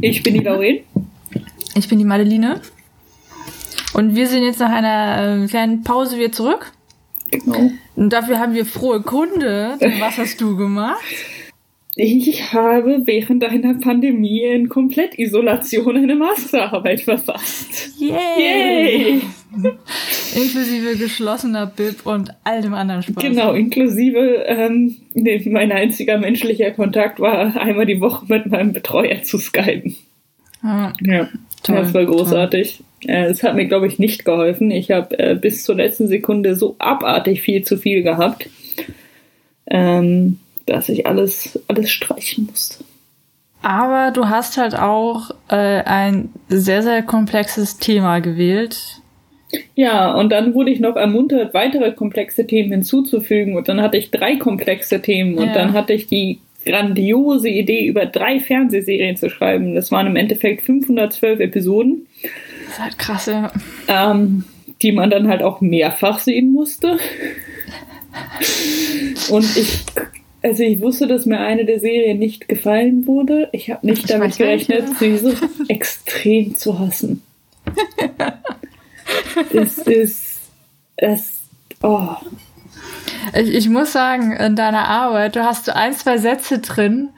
Ich bin die Lauren. Ich bin die Madeline. Und wir sind jetzt nach einer äh, kleinen Pause wieder zurück. Genau. Und dafür haben wir frohe Kunde. Was hast du gemacht? Ich habe während einer Pandemie in Komplettisolation eine Masterarbeit verfasst. Yay! Yay! Inklusive geschlossener Bib und all dem anderen Spaß. Genau, inklusive ähm, nee, mein einziger menschlicher Kontakt war einmal die Woche mit meinem Betreuer zu skypen. Ah, Ja, Toll, das war großartig. Äh, Es hat mir, glaube ich, nicht geholfen. Ich habe äh, bis zur letzten Sekunde so abartig viel zu viel gehabt, ähm, dass ich alles, alles streichen musste. Aber du hast halt auch äh, ein sehr, sehr komplexes Thema gewählt. Ja, und dann wurde ich noch ermuntert, weitere komplexe Themen hinzuzufügen. Und dann hatte ich drei komplexe Themen. Und Ja. dann hatte ich die grandiose Idee, über drei Fernsehserien zu schreiben. Das waren im Endeffekt 512 Episoden, Das ist halt krass, ja. ähm, die man dann halt auch mehrfach sehen musste. Und ich, also ich wusste, dass mir eine der Serien nicht gefallen wurde. Ich habe nicht Ich damit gerechnet, sie so extrem zu hassen. Es ist, es, oh, Ich, ich muss sagen, in deiner Arbeit, du hast so ein, zwei Sätze drin,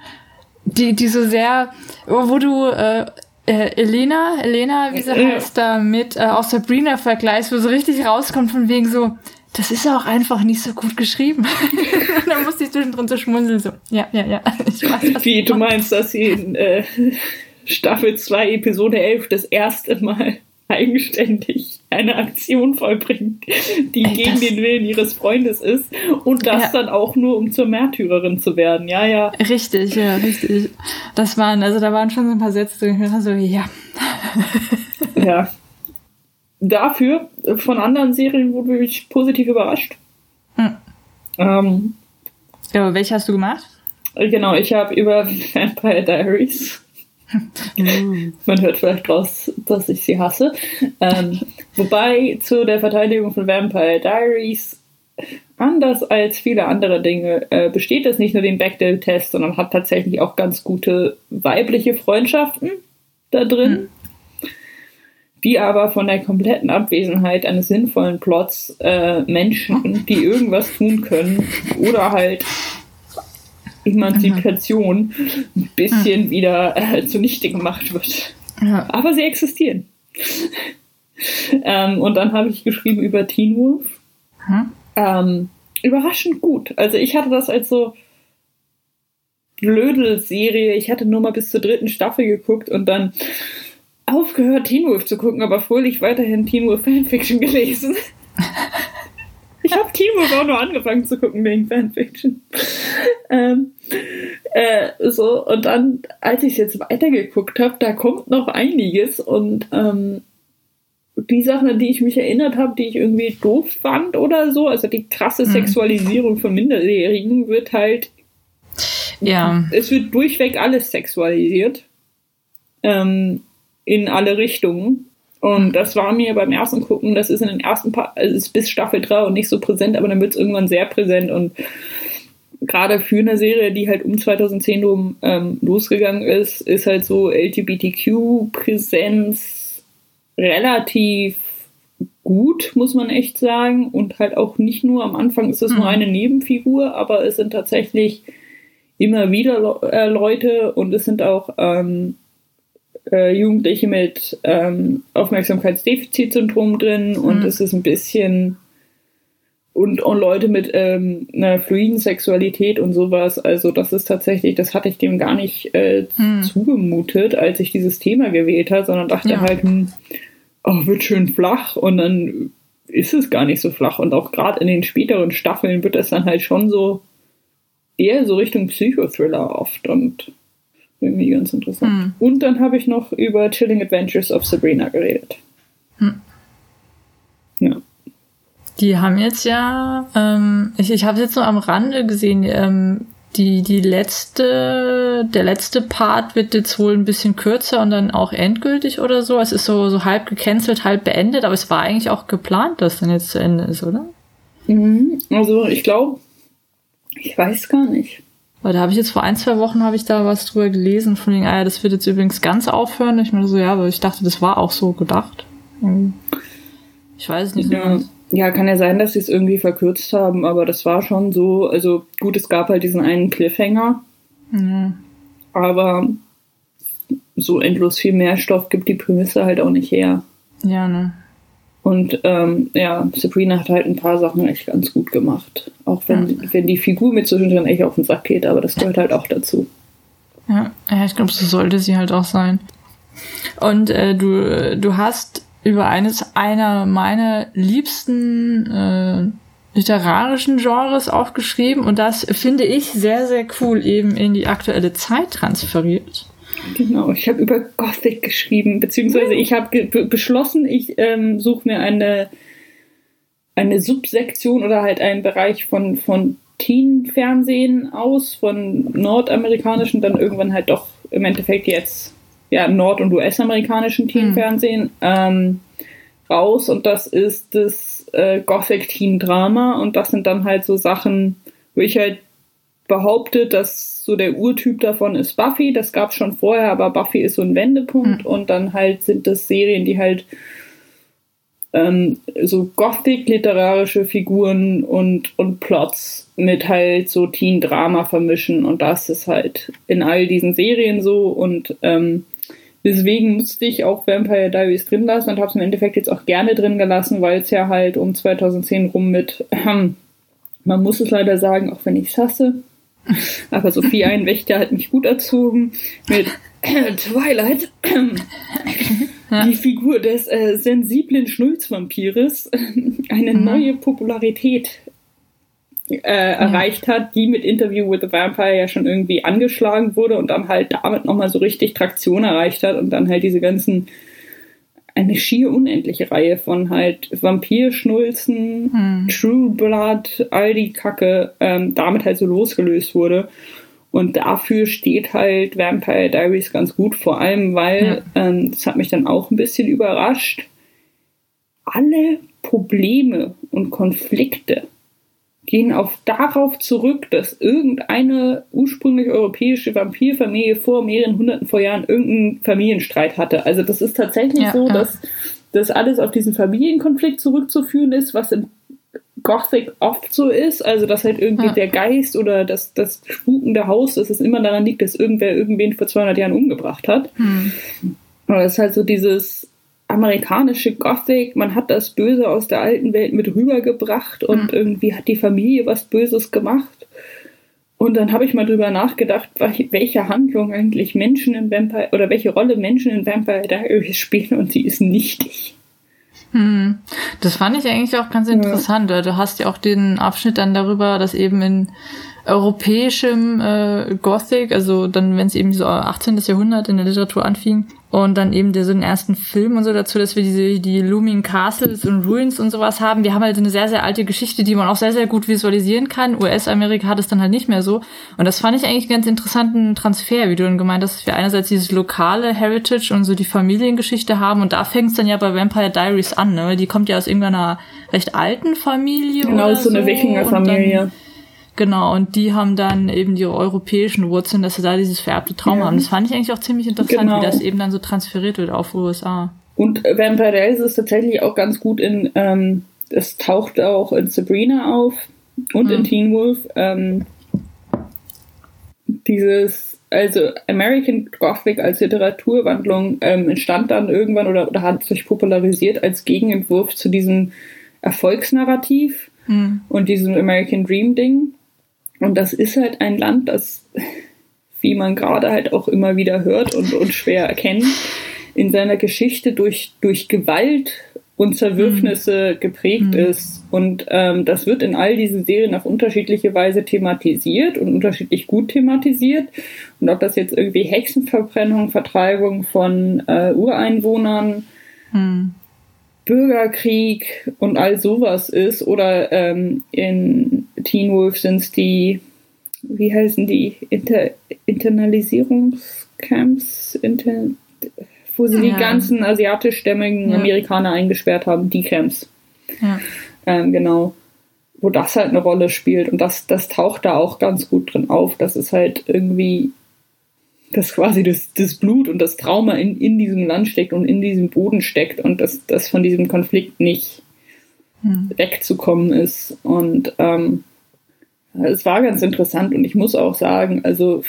die, die so sehr, wo du äh, äh, Elena, Elena, wie sie Ja. heißt, da mit äh, auch Sabrina vergleichst, wo so richtig rauskommt von wegen so, das ist auch einfach nicht so gut geschrieben. da musste ich zwischendrin so schmunzeln, so, ja, ja, ja. Ich weiß, Wie, du meinst. meinst, dass sie in äh, Staffel 2, Episode 11 das erste Mal eigenständig eine Aktion vollbringt, die Ey, gegen den Willen ihres Freundes ist und das Ja. dann auch nur, um zur Märtyrerin zu werden. Ja, ja. Richtig, ja, richtig. Das waren, also da waren schon so ein paar Sätze drin, ich so, ja. ja. Dafür, von anderen Serien wurde ich positiv überrascht. Hm. Ähm, ja. Welche hast du gemacht? genau, ich habe über Vampire Diaries Man hört vielleicht raus, dass ich sie hasse. Ähm, wobei zu der Verteidigung von Vampire Diaries, anders als viele andere Dinge, äh, besteht es nicht nur den Bechdel-Test, sondern hat tatsächlich auch ganz gute weibliche Freundschaften da drin, die aber von der kompletten Abwesenheit eines sinnvollen Plots äh, Menschen, die irgendwas tun können oder halt Emanzipation ein bisschen wieder äh, zunichte gemacht wird. Ja. Aber sie existieren. ähm, und dann habe ich geschrieben über Teen Wolf. Hm? Ähm, überraschend gut. Also ich hatte das als so Blödel-Serie. Ich hatte nur mal bis zur dritten Staffel geguckt und dann aufgehört, Teen Wolf zu gucken, aber fröhlich weiterhin Teen Wolf Fanfiction gelesen. Ich habe Teen Wolf auch nur angefangen zu gucken wegen Fanfiction. ähm, äh, so, und dann, als ich es jetzt weitergeguckt habe, da kommt noch einiges und ähm, die Sachen, an die ich mich erinnert habe, die ich irgendwie doof fand oder so, also die krasse Mhm. Sexualisierung von Minderjährigen wird halt, Ja. es wird durchweg alles sexualisiert. Ähm, in alle Richtungen. Und das war mir beim ersten Gucken, das ist in den ersten paar, also ist bis Staffel 3 und nicht so präsent, aber dann wird es irgendwann sehr präsent und gerade für eine Serie, die halt um 2010 rum ähm, losgegangen ist, ist halt so LGBTQ-Präsenz relativ gut, muss man echt sagen. Und halt auch nicht nur am Anfang ist es nur Mhm. eine Nebenfigur, aber es sind tatsächlich immer wieder Le äh, Leute und es sind auch ähm, äh, Jugendliche mit ähm, Aufmerksamkeitsdefizitsyndrom drin und Mhm. es ist ein bisschen und, und Leute mit ähm, einer fluiden Sexualität und sowas. Also das ist tatsächlich, das hatte ich dem gar nicht äh, Hm. zugemutet, als ich dieses Thema gewählt habe, sondern dachte Ja. halt, hm, oh, wird schön flach und dann ist es gar nicht so flach. Und auch gerade in den späteren Staffeln wird das dann halt schon so eher so Richtung Psychothriller oft und irgendwie ganz interessant. Hm. Und dann habe ich noch über Chilling Adventures of Sabrina geredet. Hm. Ja. Die haben jetzt ja, ähm, ich, ich habe jetzt nur am Rande gesehen, ähm, die, die letzte, der letzte Part wird jetzt wohl ein bisschen kürzer und dann auch endgültig oder so. Es ist so, so halb gecancelt, halb beendet, aber es war eigentlich auch geplant, dass dann jetzt zu Ende ist, oder? Mhm. Also ich glaube, ich weiß gar nicht. Weil da habe ich jetzt vor ein, zwei Wochen habe ich da was drüber gelesen, von wegen, ah ja, das wird jetzt übrigens ganz aufhören. Ich meine so, ja, aber ich dachte, das war auch so gedacht. Ich weiß es nicht. Ja, ja, kann ja sein, dass sie es irgendwie verkürzt haben, aber das war schon so. Also gut, es gab halt diesen einen Cliffhanger. Mhm. Aber so endlos viel mehr Stoff gibt die Prämisse halt auch nicht her. Ja, ne. Und ähm, ja, Sabrina hat halt ein paar Sachen echt ganz gut gemacht. Auch wenn, ja. wenn die Figur mit zwischendrin echt auf den Sack geht, aber das gehört halt auch dazu. Ja, ja ich glaube, so sollte sie halt auch sein. Und äh, du, du hast über eines einer meiner liebsten äh, literarischen Genres aufgeschrieben und das finde ich sehr, sehr cool eben in die aktuelle Zeit transferiert. Genau, ich habe über Gothic geschrieben, beziehungsweise ich habe beschlossen, ich ähm, suche mir eine, eine Subsektion oder halt einen Bereich von, von Teen-Fernsehen aus, von nordamerikanischen, dann irgendwann halt doch im Endeffekt jetzt ja, nord- und US-amerikanischen hm. Teen-Fernsehen mhm. ähm, raus und das ist das äh, Gothic-Teen-Drama und das sind dann halt so Sachen, wo ich halt behaupte, dass so der Urtyp davon ist Buffy. Das gab es schon vorher, aber Buffy ist so ein Wendepunkt. Mhm. Und dann halt sind das Serien, die halt ähm, so Gothic-literarische Figuren und, und Plots mit halt so Teen-Drama vermischen. Und das ist halt in all diesen Serien so. Und ähm, deswegen musste ich auch Vampire Diaries drin lassen und habe es im Endeffekt jetzt auch gerne drin gelassen, weil es ja halt um 2010 rum mit, ähm, man muss es leider sagen, auch wenn ich es hasse, aber Sophie Einwächter hat mich gut erzogen mit Twilight. Die Figur des äh, sensiblen Schnulzvampires eine mhm. neue Popularität äh, erreicht hat, die mit Interview with the Vampire ja schon irgendwie angeschlagen wurde und dann halt damit nochmal so richtig Traktion erreicht hat und dann halt diese ganzen eine schier unendliche Reihe von halt Vampirschnulzen, hm. True Blood, all die Kacke ähm, damit halt so losgelöst wurde. Und dafür steht halt Vampire Diaries ganz gut, vor allem weil, ja. ähm, das hat mich dann auch ein bisschen überrascht, alle Probleme und Konflikte gehen auf darauf zurück, dass irgendeine ursprünglich europäische Vampirfamilie vor mehreren hunderten vor Jahren irgendeinen Familienstreit hatte. Also das ist tatsächlich ja, so, ja. dass das alles auf diesen Familienkonflikt zurückzuführen ist, was im Gothic oft so ist, also dass halt irgendwie ja. der Geist oder das, das spukende Haus, dass es immer daran liegt, dass irgendwer irgendwen vor 200 Jahren umgebracht hat. Hm. Aber es ist halt so dieses, amerikanische Gothic, man hat das Böse aus der alten Welt mit rübergebracht und mhm. irgendwie hat die Familie was Böses gemacht. Und dann habe ich mal drüber nachgedacht, welche Handlung eigentlich Menschen in Vampire oder welche Rolle Menschen in Vampire Diaries spielen und sie ist nichtig. Hm. Das fand ich eigentlich auch ganz interessant. Ja. Du hast ja auch den Abschnitt dann darüber, dass eben in europäischem äh, Gothic, also dann, wenn es eben so 18. Jahrhundert in der Literatur anfing, und dann eben der, so den ersten Film und so dazu, dass wir diese, die Looming Castles und Ruins und sowas haben. Wir haben halt eine sehr, sehr alte Geschichte, die man auch sehr, sehr gut visualisieren kann. US-Amerika hat es dann halt nicht mehr so. Und das fand ich eigentlich einen ganz interessanten Transfer, wie du dann gemeint hast, dass wir einerseits dieses lokale Heritage und so die Familiengeschichte haben. Und da fängt es dann ja bei Vampire Diaries an, ne? Die kommt ja aus irgendeiner recht alten Familie. Genau, so eine Wikinger-Familie. Genau, und die haben dann eben die europäischen Wurzeln, dass sie da dieses vererbte Trauma ja. haben. Das fand ich eigentlich auch ziemlich interessant, genau. wie das eben dann so transferiert wird auf USA. Und Vampire Diaries ist tatsächlich auch ganz gut in, ähm, es taucht auch in Sabrina auf und mhm. in Teen Wolf. Ähm, dieses, also American Gothic als Literaturwandlung ähm, entstand dann irgendwann oder, oder hat sich popularisiert als Gegenentwurf zu diesem Erfolgsnarrativ mhm. und diesem American Dream Ding. Und das ist halt ein Land, das, wie man gerade halt auch immer wieder hört und, und schwer erkennt, in seiner Geschichte durch, durch Gewalt und Zerwürfnisse mhm. geprägt mhm. ist. Und ähm, das wird in all diesen Serien auf unterschiedliche Weise thematisiert und unterschiedlich gut thematisiert. Und ob das jetzt irgendwie Hexenverbrennung, Vertreibung von äh, Ureinwohnern, mhm. Bürgerkrieg und all sowas ist oder ähm, in Teen Wolf sind es die, wie heißen die, Inter Internalisierungscamps, Inter wo sie ja. die ganzen asiatischstämmigen ja. Amerikaner eingesperrt haben, die Camps. Ja. Ähm, genau. wo das halt eine Rolle spielt. Und das, das taucht da auch ganz gut drin auf. Das ist halt irgendwie, dass quasi das, das Blut und das Trauma in, in diesem Land steckt und in diesem Boden steckt und dass das von diesem Konflikt nicht hm. wegzukommen ist. Und ähm, es war ganz interessant und ich muss auch sagen, also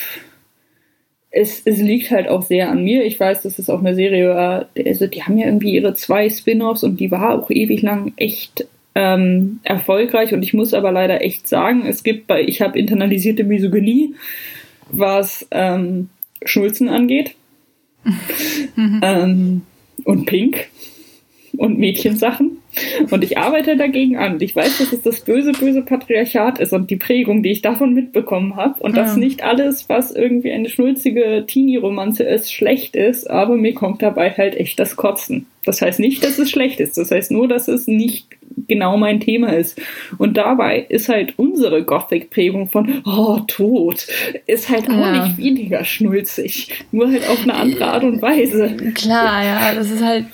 es, es liegt halt auch sehr an mir. Ich weiß, dass es auch eine Serie war, also die haben ja irgendwie ihre zwei Spin-offs und die war auch ewig lang echt ähm, erfolgreich und ich muss aber leider echt sagen, es gibt bei, ich habe internalisierte Misogynie, was ähm, Schnulzen angeht mhm. ähm, und Pink und Mädchensachen. Und ich arbeite dagegen an. Und ich weiß, dass es das böse, böse Patriarchat ist und die Prägung, die ich davon mitbekommen habe. Und ja. dass nicht alles, was irgendwie eine schnulzige Teenie-Romanze ist, schlecht ist. Aber mir kommt dabei halt echt das Kotzen. Das heißt nicht, dass es schlecht ist. Das heißt nur, dass es nicht genau mein Thema ist. Und dabei ist halt unsere Gothic-Prägung von, oh, Tod, ist halt auch ja. nicht weniger schnulzig. Nur halt auf eine andere Art und Weise. Klar, ja, das ist halt,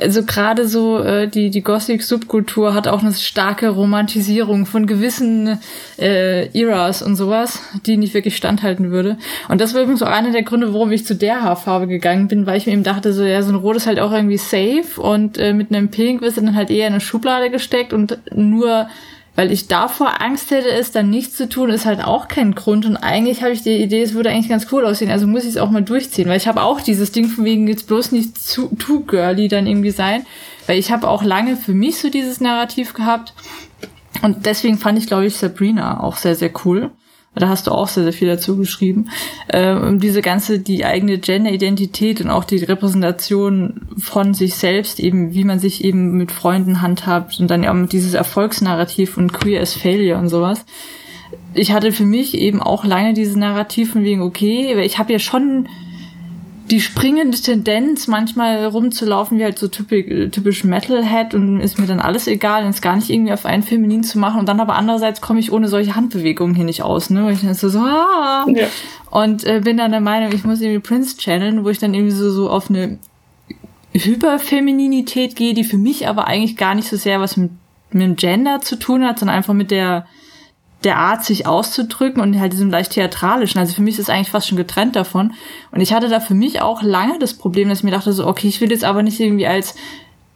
also gerade so, äh, die, die Gothic-Subkultur hat auch eine starke Romantisierung von gewissen äh, Eras und sowas, die nicht wirklich standhalten würde. Und das war übrigens so einer der Gründe, warum ich zu der Haarfarbe gegangen bin, weil ich mir eben dachte, so, ja, so ein Rot ist halt auch irgendwie safe und äh, mit einem Pink wirst du dann halt eher in eine Schublade gestellt steckt und nur weil ich davor Angst hätte, es dann nicht zu tun, ist halt auch kein Grund. Und eigentlich habe ich die Idee, es würde eigentlich ganz cool aussehen. Also muss ich es auch mal durchziehen, weil ich habe auch dieses Ding von wegen jetzt bloß nicht zu too girly dann irgendwie sein, weil ich habe auch lange für mich so dieses Narrativ gehabt. Und deswegen fand ich, glaube ich, Sabrina auch sehr, sehr cool. Da hast du auch sehr, sehr viel dazu geschrieben. Ähm, diese ganze, die eigene Gender-Identität und auch die Repräsentation von sich selbst, eben wie man sich eben mit Freunden handhabt und dann auch dieses Erfolgsnarrativ und Queer as Failure und sowas. Ich hatte für mich eben auch lange diese Narrativen wegen, okay, ich habe ja schon die springende Tendenz, manchmal rumzulaufen wie halt so typisch, typisch Metalhead und ist mir dann alles egal, es gar nicht irgendwie auf einen feminin zu machen und dann aber andererseits komme ich ohne solche Handbewegungen hier nicht aus, ne? Weil ich dann so, so ah! ja. und äh, bin dann der Meinung, ich muss irgendwie Prince channeln, wo ich dann irgendwie so, so auf eine Hyperfemininität gehe, die für mich aber eigentlich gar nicht so sehr was mit, mit dem Gender zu tun hat, sondern einfach mit der der Art, sich auszudrücken und halt diesem leicht theatralischen. Also für mich ist es eigentlich fast schon getrennt davon. Und ich hatte da für mich auch lange das Problem, dass ich mir dachte so, okay, ich will jetzt aber nicht irgendwie als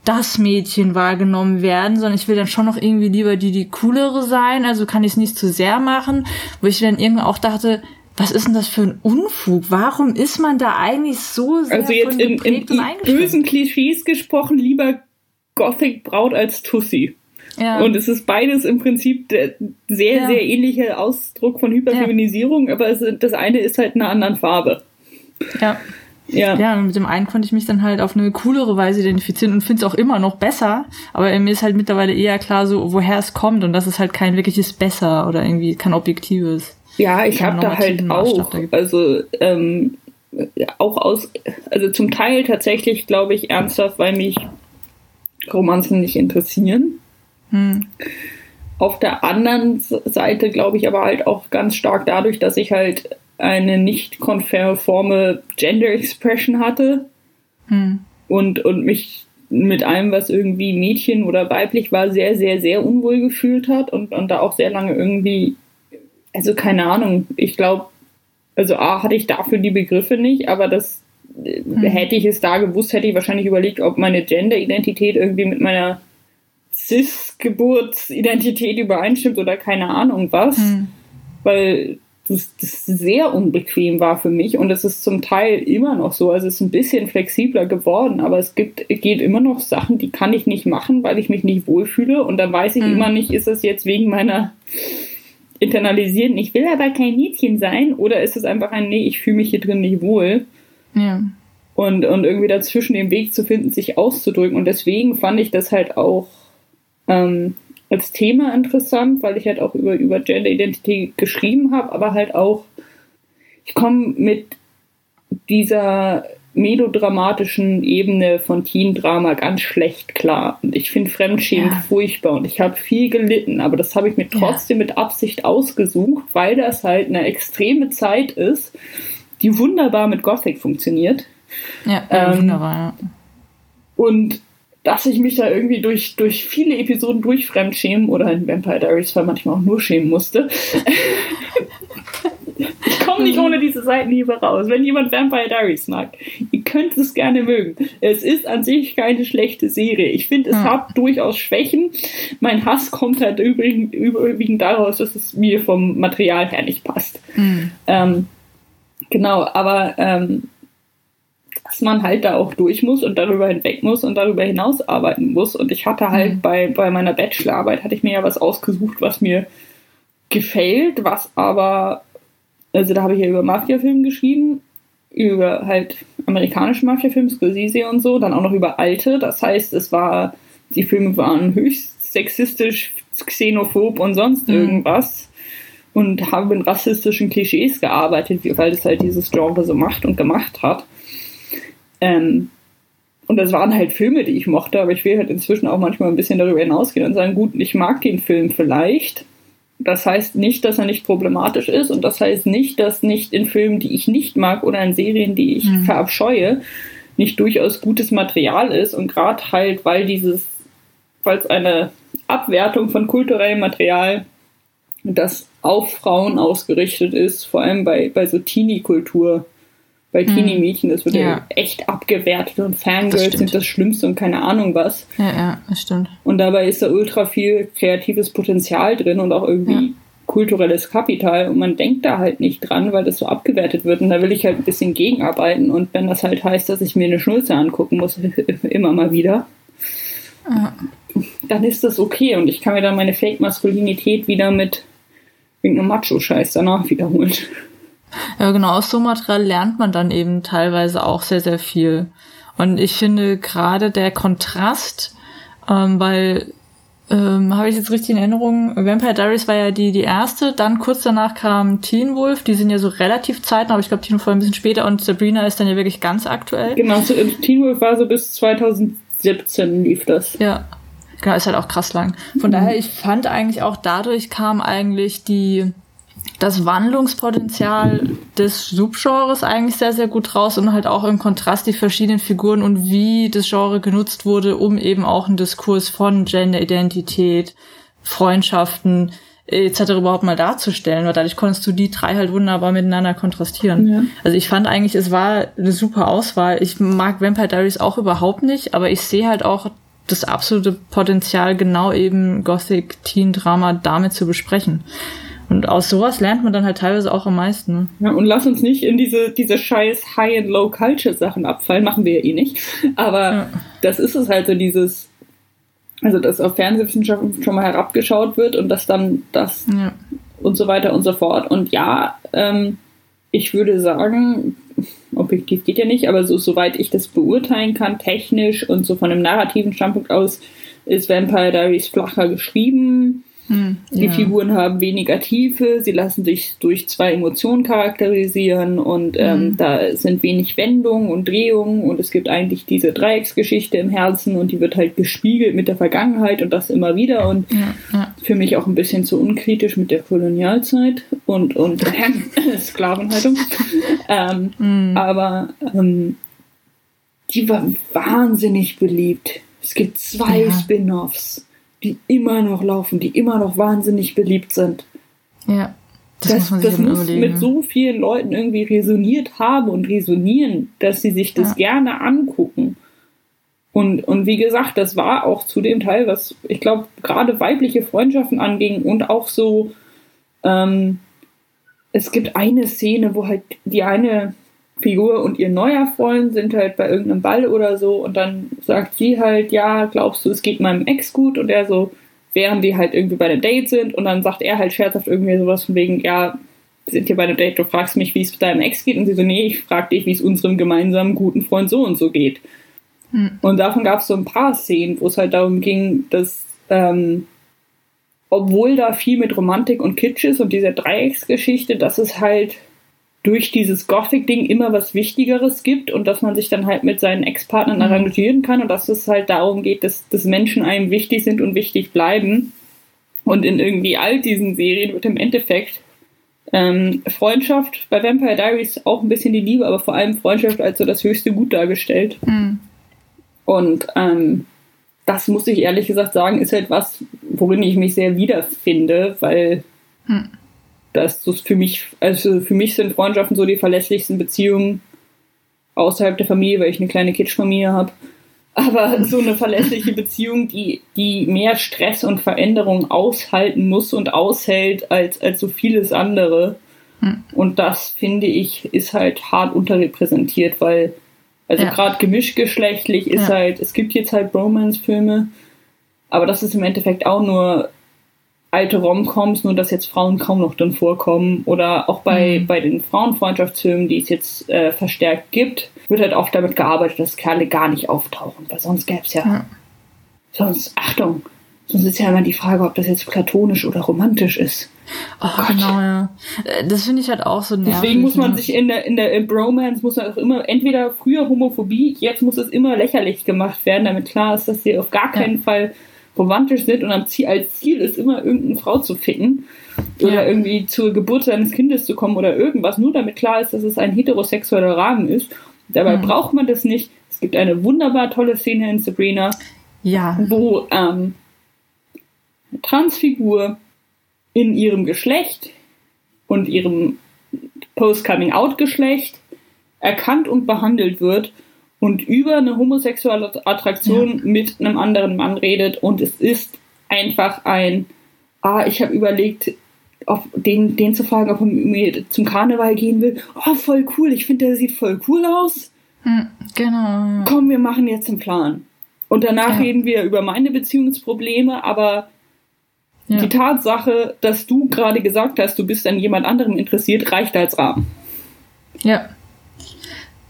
das Mädchen wahrgenommen werden, sondern ich will dann schon noch irgendwie lieber die, die coolere sein, also kann ich es nicht zu sehr machen, wo ich dann irgendwann auch dachte, was ist denn das für ein Unfug? Warum ist man da eigentlich so sehr Also jetzt in, in, in bösen Klischees gesprochen, lieber Gothic Braut als Tussi. Ja. Und es ist beides im Prinzip der sehr, ja. sehr ähnliche Ausdruck von Hyperfeminisierung, ja. aber es, das eine ist halt in einer anderen Farbe. Ja. Ja. ja, mit dem einen konnte ich mich dann halt auf eine coolere Weise identifizieren und finde es auch immer noch besser. Aber mir ist halt mittlerweile eher klar, so woher es kommt und dass es halt kein wirkliches Besser oder irgendwie kein objektives. Ja, ich habe da halt auch, also ähm, auch aus, also zum Teil tatsächlich glaube ich ernsthaft, weil mich Romanzen nicht interessieren. Hm. Auf der anderen Seite glaube ich aber halt auch ganz stark dadurch, dass ich halt eine nicht konforme Gender Expression hatte hm. und, und mich mit allem, was irgendwie Mädchen oder weiblich war, sehr, sehr, sehr unwohl gefühlt hat und, und da auch sehr lange irgendwie, also keine Ahnung, ich glaube, also A, hatte ich dafür die Begriffe nicht, aber das hm. hätte ich es da gewusst, hätte ich wahrscheinlich überlegt, ob meine Gender-Identität irgendwie mit meiner Cis-Geburtsidentität übereinstimmt oder keine Ahnung was, hm. weil das, das, sehr unbequem war für mich und es ist zum Teil immer noch so. Also es ist ein bisschen flexibler geworden, aber es gibt, geht immer noch Sachen, die kann ich nicht machen, weil ich mich nicht wohlfühle und dann weiß ich hm. immer nicht, ist es jetzt wegen meiner internalisierten, ich will aber kein Mädchen sein oder ist es einfach ein, nee, ich fühle mich hier drin nicht wohl. Ja. Und, und irgendwie dazwischen den Weg zu finden, sich auszudrücken. Und deswegen fand ich das halt auch ähm, als Thema interessant, weil ich halt auch über, über Gender-Identität geschrieben habe, aber halt auch, ich komme mit dieser melodramatischen Ebene von Teen-Drama ganz schlecht klar. Und ich finde Fremdschämen ja. furchtbar und ich habe viel gelitten, aber das habe ich mir trotzdem ja. mit Absicht ausgesucht, weil das halt eine extreme Zeit ist, die wunderbar mit Gothic funktioniert. Ja, ähm, wunderbar, ja. Und dass ich mich da irgendwie durch, durch viele Episoden durchfremdschämen oder in Vampire Diaries Fall manchmal auch nur schämen musste. ich komme nicht ohne diese Seitenhiebe raus. Wenn jemand Vampire Diaries mag, ihr könnt es gerne mögen. Es ist an sich keine schlechte Serie. Ich finde, es hat durchaus Schwächen. Mein Hass kommt halt überwiegend daraus, dass es mir vom Material her nicht passt. Mhm. Ähm, genau, aber ähm, dass man halt da auch durch muss und darüber hinweg muss und darüber hinaus arbeiten muss. Und ich hatte halt mhm. bei, bei meiner Bachelorarbeit, hatte ich mir ja was ausgesucht, was mir gefällt, was aber, also da habe ich ja über Mafia-Filme geschrieben, über halt amerikanische Mafia-Filme, Scorsese und so, dann auch noch über alte. Das heißt, es war, die Filme waren höchst sexistisch, xenophob und sonst mhm. irgendwas und haben in rassistischen Klischees gearbeitet, weil das halt dieses Genre so macht und gemacht hat. Ähm, und das waren halt Filme, die ich mochte, aber ich will halt inzwischen auch manchmal ein bisschen darüber hinausgehen und sagen, gut, ich mag den Film vielleicht. Das heißt nicht, dass er nicht problematisch ist und das heißt nicht, dass nicht in Filmen, die ich nicht mag oder in Serien, die ich mhm. verabscheue, nicht durchaus gutes Material ist und gerade halt, weil dieses, weil es eine Abwertung von kulturellem Material, das auf Frauen ausgerichtet ist, vor allem bei, bei so Teenie-Kultur, hm. Teenie-Mädchen, das wird ja. ja. echt abgewertet und Fangirls sind das Schlimmste und keine Ahnung was. Ja, ja, das stimmt. Und dabei ist da ultra viel kreatives Potenzial drin und auch irgendwie ja. kulturelles Kapital und man denkt da halt nicht dran, weil das so abgewertet wird und da will ich halt ein bisschen gegenarbeiten und wenn das halt heißt, dass ich mir eine Schnulze angucken muss, immer mal wieder, ja. dann ist das okay und ich kann mir dann meine Fake-Maskulinität wieder mit irgendeinem Macho-Scheiß danach wiederholen. Ja, genau, aus so Material lernt man dann eben teilweise auch sehr, sehr viel. Und ich finde gerade der Kontrast, ähm, weil ähm, habe ich jetzt richtig in Erinnerung, Vampire Diaries war ja die, die erste, dann kurz danach kam Teen Wolf, die sind ja so relativ zeitnah, aber ich glaube Teen Wolf war ein bisschen später und Sabrina ist dann ja wirklich ganz aktuell. Genau, so, Teen Wolf war so bis 2017 lief das. Ja, genau, ist halt auch krass lang. Von mhm. daher, ich fand eigentlich auch dadurch kam eigentlich die das Wandlungspotenzial des Subgenres eigentlich sehr, sehr gut raus und halt auch im Kontrast die verschiedenen Figuren und wie das Genre genutzt wurde, um eben auch einen Diskurs von Genderidentität, Freundschaften etc. überhaupt mal darzustellen, weil dadurch konntest du die drei halt wunderbar miteinander kontrastieren. Ja. Also ich fand eigentlich, es war eine super Auswahl. Ich mag Vampire Diaries auch überhaupt nicht, aber ich sehe halt auch das absolute Potenzial, genau eben Gothic Teen Drama damit zu besprechen. Und aus sowas lernt man dann halt teilweise auch am meisten. Ja, und lass uns nicht in diese, diese scheiß High- and Low-Culture-Sachen abfallen, machen wir ja eh nicht. Aber ja. das ist es halt so, dieses, also dass auf Fernsehwissenschaften schon mal herabgeschaut wird und dass dann das ja. und so weiter und so fort. Und ja, ähm, ich würde sagen, objektiv geht ja nicht, aber so, soweit ich das beurteilen kann, technisch und so von einem narrativen Standpunkt aus, ist Vampire Diaries flacher geschrieben hm, die ja. Figuren haben weniger Tiefe, sie lassen sich durch zwei Emotionen charakterisieren und ähm, hm. da sind wenig Wendungen und Drehungen und es gibt eigentlich diese Dreiecksgeschichte im Herzen und die wird halt gespiegelt mit der Vergangenheit und das immer wieder und ja, ja. für mich auch ein bisschen zu unkritisch mit der Kolonialzeit und, und äh, Sklavenhaltung. ähm, hm. Aber ähm, die war wahnsinnig beliebt. Es gibt zwei Spin-offs die immer noch laufen, die immer noch wahnsinnig beliebt sind. Ja. Das, das muss, das muss mit so vielen Leuten irgendwie resoniert haben und resonieren, dass sie sich das ja. gerne angucken. Und, und wie gesagt, das war auch zu dem Teil, was ich glaube, gerade weibliche Freundschaften anging und auch so, ähm, es gibt eine Szene, wo halt die eine Figur und ihr neuer Freund sind halt bei irgendeinem Ball oder so und dann sagt sie halt, ja, glaubst du, es geht meinem Ex gut? Und er so, während die halt irgendwie bei einem Date sind und dann sagt er halt scherzhaft irgendwie sowas von wegen, ja, wir sind hier bei einem Date, du fragst mich, wie es deinem Ex geht und sie so, nee, ich frag dich, wie es unserem gemeinsamen guten Freund so und so geht. Hm. Und davon gab es so ein paar Szenen, wo es halt darum ging, dass ähm, obwohl da viel mit Romantik und Kitsch ist und dieser Dreiecksgeschichte, dass es halt durch dieses Gothic-Ding immer was Wichtigeres gibt und dass man sich dann halt mit seinen Ex-Partnern mhm. arrangieren kann und dass es halt darum geht, dass, dass Menschen einem wichtig sind und wichtig bleiben. Und in irgendwie all diesen Serien wird im Endeffekt ähm, Freundschaft bei Vampire Diaries auch ein bisschen die Liebe, aber vor allem Freundschaft als so das höchste Gut dargestellt. Mhm. Und ähm, das muss ich ehrlich gesagt sagen, ist halt was, worin ich mich sehr wiederfinde, weil hm. das für mich, also für mich sind Freundschaften so die verlässlichsten Beziehungen außerhalb der Familie, weil ich eine kleine Kitschfamilie habe. Aber so eine verlässliche Beziehung, die, die mehr Stress und Veränderung aushalten muss und aushält als, als so vieles andere. Hm. Und das finde ich ist halt hart unterrepräsentiert, weil also ja. gerade gemischgeschlechtlich ist ja. halt, es gibt jetzt halt Romance-Filme, aber das ist im Endeffekt auch nur alte Romcoms, nur dass jetzt Frauen kaum noch drin vorkommen. Oder auch bei, mhm. bei den Frauenfreundschaftsfilmen, die es jetzt äh, verstärkt gibt, wird halt auch damit gearbeitet, dass Kerle gar nicht auftauchen, weil sonst gäbe es ja, ja. Sonst, Achtung, sonst ist ja immer die Frage, ob das jetzt platonisch oder romantisch ist. Oh, oh genau, ja. Äh, das finde ich halt auch so nervig. Deswegen muss man ne? sich in der, in der Bromance muss man auch immer, entweder früher Homophobie, jetzt muss es immer lächerlich gemacht werden, damit klar ist, dass sie auf gar keinen ja. Fall romantisch sind und als Ziel ist immer irgendeine Frau zu ficken oder ja. irgendwie zur Geburt seines Kindes zu kommen oder irgendwas, nur damit klar ist, dass es ein heterosexueller Rahmen ist. Dabei mhm. braucht man das nicht. Es gibt eine wunderbar tolle Szene in Sabrina, ja. wo ähm, eine Transfigur in ihrem Geschlecht und ihrem Post-Coming-out-Geschlecht erkannt und behandelt wird und über eine homosexuelle Attraktion ja. mit einem anderen Mann redet und es ist einfach ein, ah, ich habe überlegt, ob den, den zu fragen, ob er mit mir zum Karneval gehen will. Oh, voll cool, ich finde, der sieht voll cool aus. Hm, genau. Komm, wir machen jetzt einen Plan. Und danach ja. reden wir über meine Beziehungsprobleme, aber ja. Die Tatsache, dass du gerade gesagt hast, du bist an jemand anderem interessiert, reicht als Rahmen. Ja.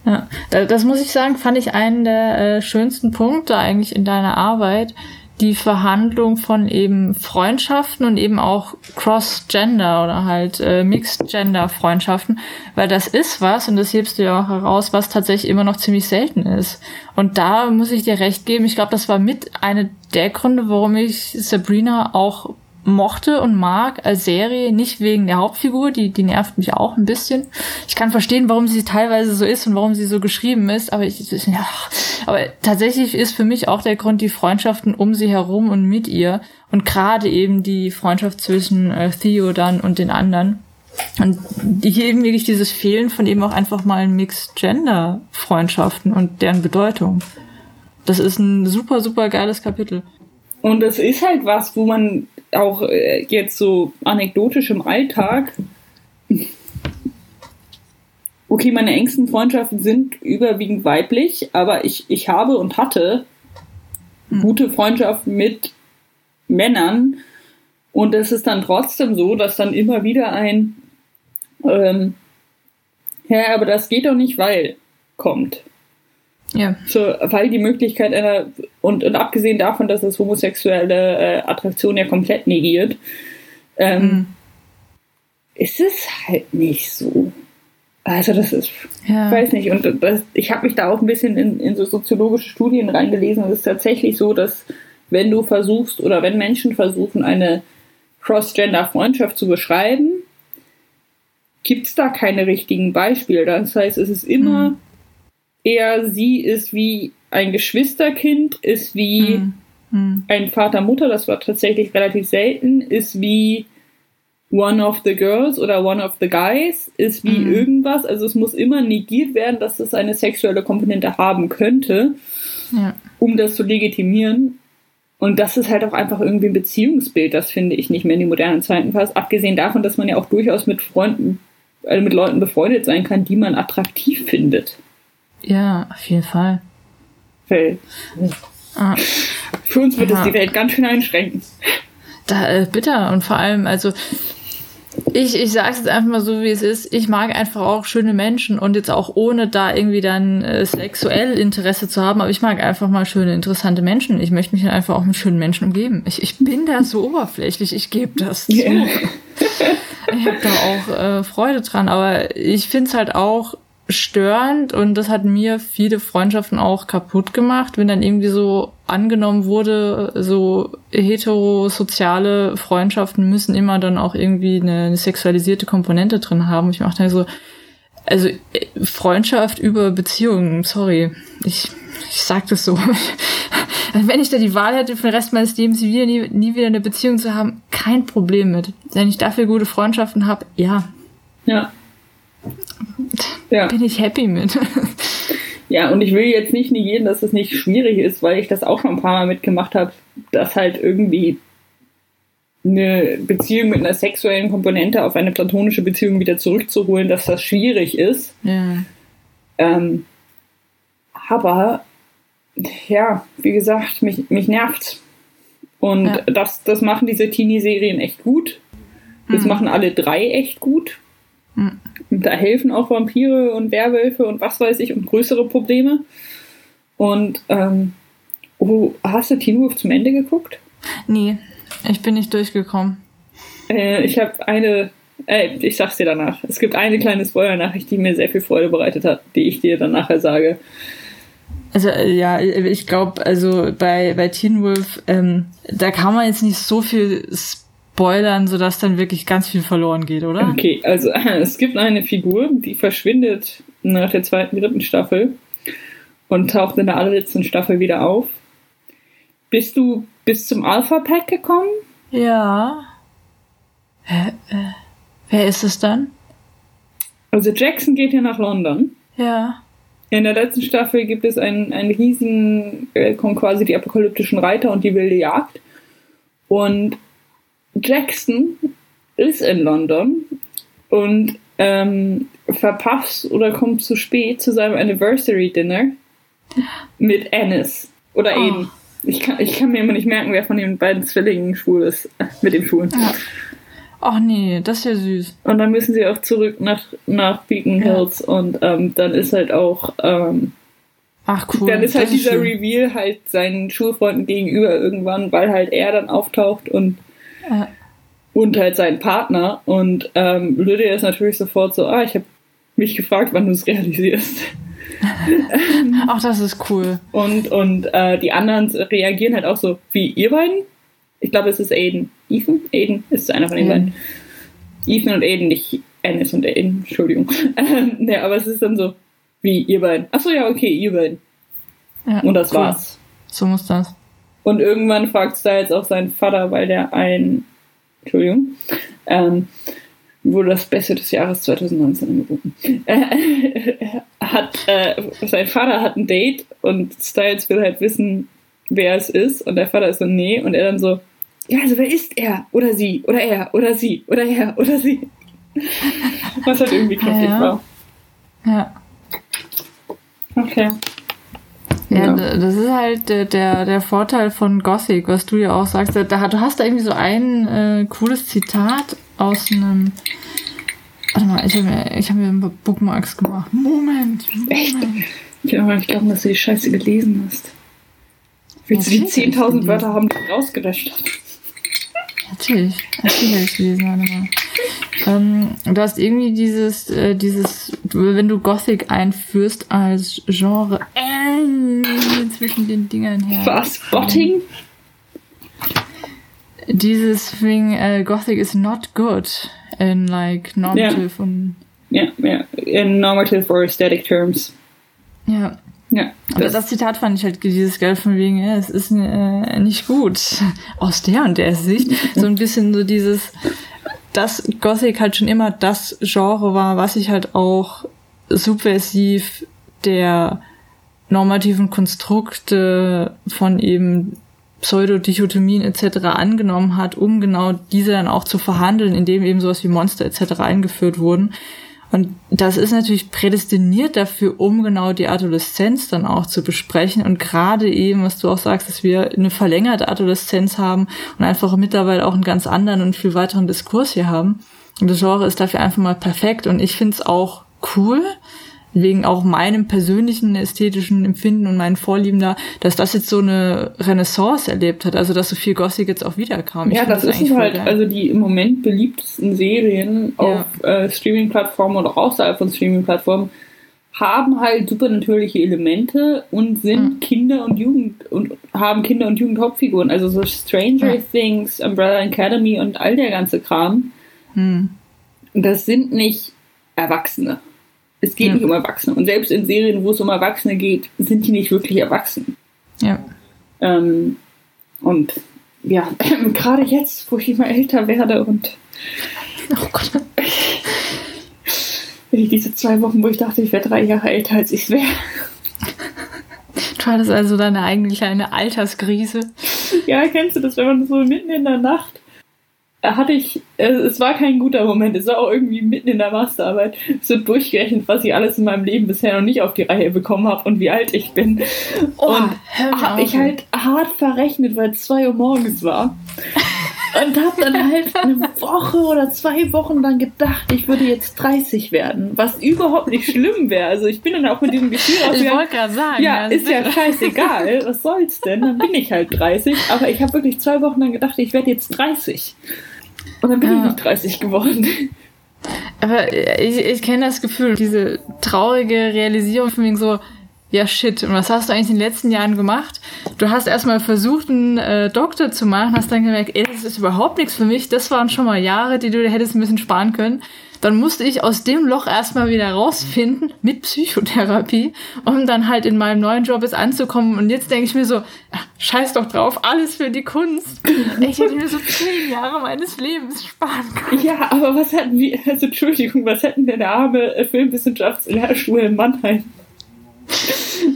Ja, das muss ich sagen, fand ich einen der äh, schönsten Punkte eigentlich in deiner Arbeit, die Verhandlung von eben Freundschaften und eben auch Cross-Gender oder halt äh, Mixed-Gender-Freundschaften, weil das ist was, und das hebst du ja auch heraus, was tatsächlich immer noch ziemlich selten ist. Und da muss ich dir recht geben, ich glaube, das war mit eine der Gründe, warum ich Sabrina auch mochte und mag als Serie, nicht wegen der Hauptfigur, die, die nervt mich auch ein bisschen. Ich kann verstehen, warum sie teilweise so ist und warum sie so geschrieben ist, aber ich, ja, aber tatsächlich ist für mich auch der Grund die Freundschaften um sie herum und mit ihr und gerade eben die Freundschaft zwischen äh, Theo dann und den anderen. Und hier eben wirklich dieses Fehlen von eben auch einfach mal Mixed-Gender-Freundschaften und deren Bedeutung. Das ist ein super, super geiles Kapitel. Und es ist halt was, wo man auch äh, jetzt so anekdotisch im Alltag. Okay, meine engsten Freundschaften sind überwiegend weiblich, aber ich, ich habe und hatte gute Freundschaften mit Männern. Und es ist dann trotzdem so, dass dann immer wieder ein, ähm, ja, aber das geht doch nicht, weil kommt. Ja. So, weil die Möglichkeit einer, und, und abgesehen davon, dass das homosexuelle äh, Attraktion ja komplett negiert, ähm, mhm. ist es halt nicht so. Also das ist, ja. ich weiß nicht, und das, ich habe mich da auch ein bisschen in, in so soziologische Studien reingelesen und es ist tatsächlich so, dass wenn du versuchst oder wenn Menschen versuchen, eine Cross-Gender-Freundschaft zu beschreiben, gibt es da keine richtigen Beispiele. Das heißt, es ist immer mhm eher sie ist wie ein Geschwisterkind, ist wie hm. Hm. ein Vater-Mutter, das war tatsächlich relativ selten, ist wie one of the girls oder one of the guys, ist wie hm. irgendwas. Also es muss immer negiert werden, dass es eine sexuelle Komponente haben könnte, ja. um das zu legitimieren. Und das ist halt auch einfach irgendwie ein Beziehungsbild, das finde ich nicht mehr in die modernen Zeiten passt. Abgesehen davon, dass man ja auch durchaus mit Freunden, also mit Leuten befreundet sein kann, die man attraktiv findet. Ja, auf jeden Fall. Weil ah. Für uns wird es die Welt ganz schön einschränken. Da, äh, bitter und vor allem, also ich, ich sage es jetzt einfach mal so, wie es ist. Ich mag einfach auch schöne Menschen und jetzt auch ohne da irgendwie dann äh, sexuell Interesse zu haben, aber ich mag einfach mal schöne, interessante Menschen. Ich möchte mich einfach auch mit schönen Menschen umgeben. Ich, ich bin da so oberflächlich, ich gebe das zu. Yeah. ich habe da auch äh, Freude dran, aber ich finde es halt auch störend und das hat mir viele Freundschaften auch kaputt gemacht, wenn dann irgendwie so angenommen wurde, so heterosoziale Freundschaften müssen immer dann auch irgendwie eine, eine sexualisierte Komponente drin haben. Ich mache da so, also Freundschaft über Beziehungen, sorry, ich, ich sag das so. wenn ich da die Wahl hätte, für den Rest meines Lebens wieder, nie, nie wieder eine Beziehung zu haben, kein Problem mit. Wenn ich dafür gute Freundschaften habe, ja. Ja. Ja. Bin ich happy mit. Ja, und ich will jetzt nicht negieren, dass es nicht schwierig ist, weil ich das auch schon ein paar Mal mitgemacht habe, dass halt irgendwie eine Beziehung mit einer sexuellen Komponente auf eine platonische Beziehung wieder zurückzuholen, dass das schwierig ist. Ja. Ähm, aber ja, wie gesagt, mich, mich nervt. Und ja. das, das machen diese Teenie-Serien echt gut. Das mhm. machen alle drei echt gut. Mhm. Da helfen auch Vampire und Werwölfe und was weiß ich und größere Probleme. Und ähm, oh, hast du Teen Wolf zum Ende geguckt? Nee, ich bin nicht durchgekommen. Äh, ich habe eine, äh, ich sag's dir danach. Es gibt eine kleine Spoiler-Nachricht, die mir sehr viel Freude bereitet hat, die ich dir dann nachher sage. Also äh, ja, ich glaube, also bei, bei Teen Wolf, ähm, da kann man jetzt nicht so viel spoilern, sodass dann wirklich ganz viel verloren geht, oder? Okay, also es gibt eine Figur, die verschwindet nach der zweiten, dritten Staffel und taucht in der allerletzten Staffel wieder auf. Bist du bis zum Alpha Pack gekommen? Ja. Hä, äh, wer ist es dann? Also Jackson geht ja nach London. Ja. In der letzten Staffel gibt es einen, einen riesen, äh, kommen quasi die apokalyptischen Reiter und die wilde Jagd. Und Jackson ist in London und ähm, verpasst oder kommt zu spät zu seinem Anniversary Dinner mit Ennis oder oh. Aiden. Ich kann, ich kann mir immer nicht merken, wer von den beiden Zwillingen schwul ist. Mit den Schuhen. Ja. Ach nee, das ist ja süß. Und dann müssen sie auch zurück nach, nach Beacon Hills ja. und ähm, dann ist halt auch. Ähm, Ach cool. Dann ist halt dieser ist Reveal halt seinen Schulfreunden gegenüber irgendwann, weil halt er dann auftaucht und. Ja. Und halt sein Partner. Und ähm, Lydia ist natürlich sofort so, ah, ich habe mich gefragt, wann du es realisierst. Ach, das ist cool. Und, und äh, die anderen reagieren halt auch so wie ihr beiden. Ich glaube, es ist Aiden. Ethan? Aiden ist einer von den beiden. Ethan und Aiden, nicht Ennis und Aiden, Entschuldigung. Ähm, ja, aber es ist dann so, wie ihr beiden. Achso, ja, okay, ihr beiden. Ja, und das cool. war's. So muss das. Und irgendwann fragt Styles auch seinen Vater, weil der ein, Entschuldigung, ähm, wurde das Beste des Jahres 2019 angeboten. Äh, hat, äh, sein Vater hat ein Date und Styles will halt wissen, wer es ist. Und der Vater ist so, nee. Und er dann so, ja, also wer ist er? Oder sie? Oder er? Oder sie? Oder er? Oder sie? Was halt irgendwie knuffig ja, ja. war. Ja. Okay. Ja, ja, das ist halt der, der, der Vorteil von Gothic, was du ja auch sagst. Da, du hast da irgendwie so ein äh, cooles Zitat aus einem. Warte mal, ich habe mir, hab mir ein paar Bookmarks gemacht. Moment, Moment. Echt? Ich kann nicht glauben, dass du die Scheiße gelesen hast. Willst du die 10.000 Wörter haben, die du rausgelöscht hast? Natürlich, natürlich ich gelesen, warte mal. Ähm, du hast irgendwie dieses, äh, dieses, wenn du Gothic einführst als Genre, äh, zwischen den Dingern her. Was? Botting? Dieses Thing, äh, Gothic is not good in like normative ja. und. Ja, ja, in normative or aesthetic terms. Ja. Ja. Das, das Zitat fand ich halt dieses Geld von wegen, ja, es ist äh, nicht gut. Aus der und der Sicht. so ein bisschen so dieses, dass Gothic halt schon immer das Genre war, was sich halt auch subversiv der normativen Konstrukte von eben Pseudodichotomien etc. angenommen hat, um genau diese dann auch zu verhandeln, indem eben sowas wie Monster etc. eingeführt wurden. Und das ist natürlich prädestiniert dafür, um genau die Adoleszenz dann auch zu besprechen. Und gerade eben, was du auch sagst, dass wir eine verlängerte Adoleszenz haben und einfach mittlerweile auch einen ganz anderen und viel weiteren Diskurs hier haben. Und das Genre ist dafür einfach mal perfekt. Und ich finde es auch cool, wegen auch meinem persönlichen ästhetischen Empfinden und meinen Vorlieben da, dass das jetzt so eine Renaissance erlebt hat, also dass so viel Gothic jetzt auch wiederkam. Ich ja, das, das ist halt, also die im Moment beliebtesten Serien ja. auf äh, Streaming-Plattformen oder außerhalb von Streaming-Plattformen haben halt supernatürliche Elemente und sind mhm. Kinder und Jugend und haben Kinder und Jugend Hauptfiguren. Also so Stranger ja. Things, Umbrella Academy und all der ganze Kram. Mhm. Das sind nicht Erwachsene. Es geht ja. nicht um Erwachsene. Und selbst in Serien, wo es um Erwachsene geht, sind die nicht wirklich erwachsen. Ja. Ähm, und ja, gerade jetzt, wo ich immer älter werde und oh Gott. diese zwei Wochen, wo ich dachte, ich wäre drei Jahre älter, als ich wäre. Du hattest also deine eigene kleine Alterskrise. Ja, kennst du das, wenn man so mitten in der Nacht hatte ich, äh, es war kein guter Moment, es war auch irgendwie mitten in der Masterarbeit so durchgerechnet, was ich alles in meinem Leben bisher noch nicht auf die Reihe bekommen habe und wie alt ich bin. Oh, und habe ich halt hart verrechnet, weil es zwei Uhr morgens war. Und habe dann halt eine Woche oder zwei Wochen dann gedacht, ich würde jetzt 30 werden, was überhaupt nicht schlimm wäre. Also ich bin dann auch mit diesem Gefühl Ich wollte gerade sagen. Ja, ist ja scheißegal, was soll's denn? Dann bin ich halt 30. Aber ich habe wirklich zwei Wochen dann gedacht, ich werde jetzt 30. Und dann bin ja. ich nicht 30 geworden. Aber ich, ich kenne das Gefühl, diese traurige Realisierung von wegen so, ja shit, und was hast du eigentlich in den letzten Jahren gemacht? Du hast erstmal versucht, einen äh, Doktor zu machen, hast dann gemerkt, ey, das ist überhaupt nichts für mich, das waren schon mal Jahre, die du hättest ein bisschen sparen können. Dann musste ich aus dem Loch erstmal wieder rausfinden mit Psychotherapie, um dann halt in meinem neuen Job jetzt anzukommen. Und jetzt denke ich mir so, scheiß doch drauf, alles für die Kunst. Ich hätte mir so zehn Jahre meines Lebens sparen können. Ja, aber was hätten wir, also Entschuldigung, was hätten denn der arme Filmwissenschaftslehrstuhl in Mannheim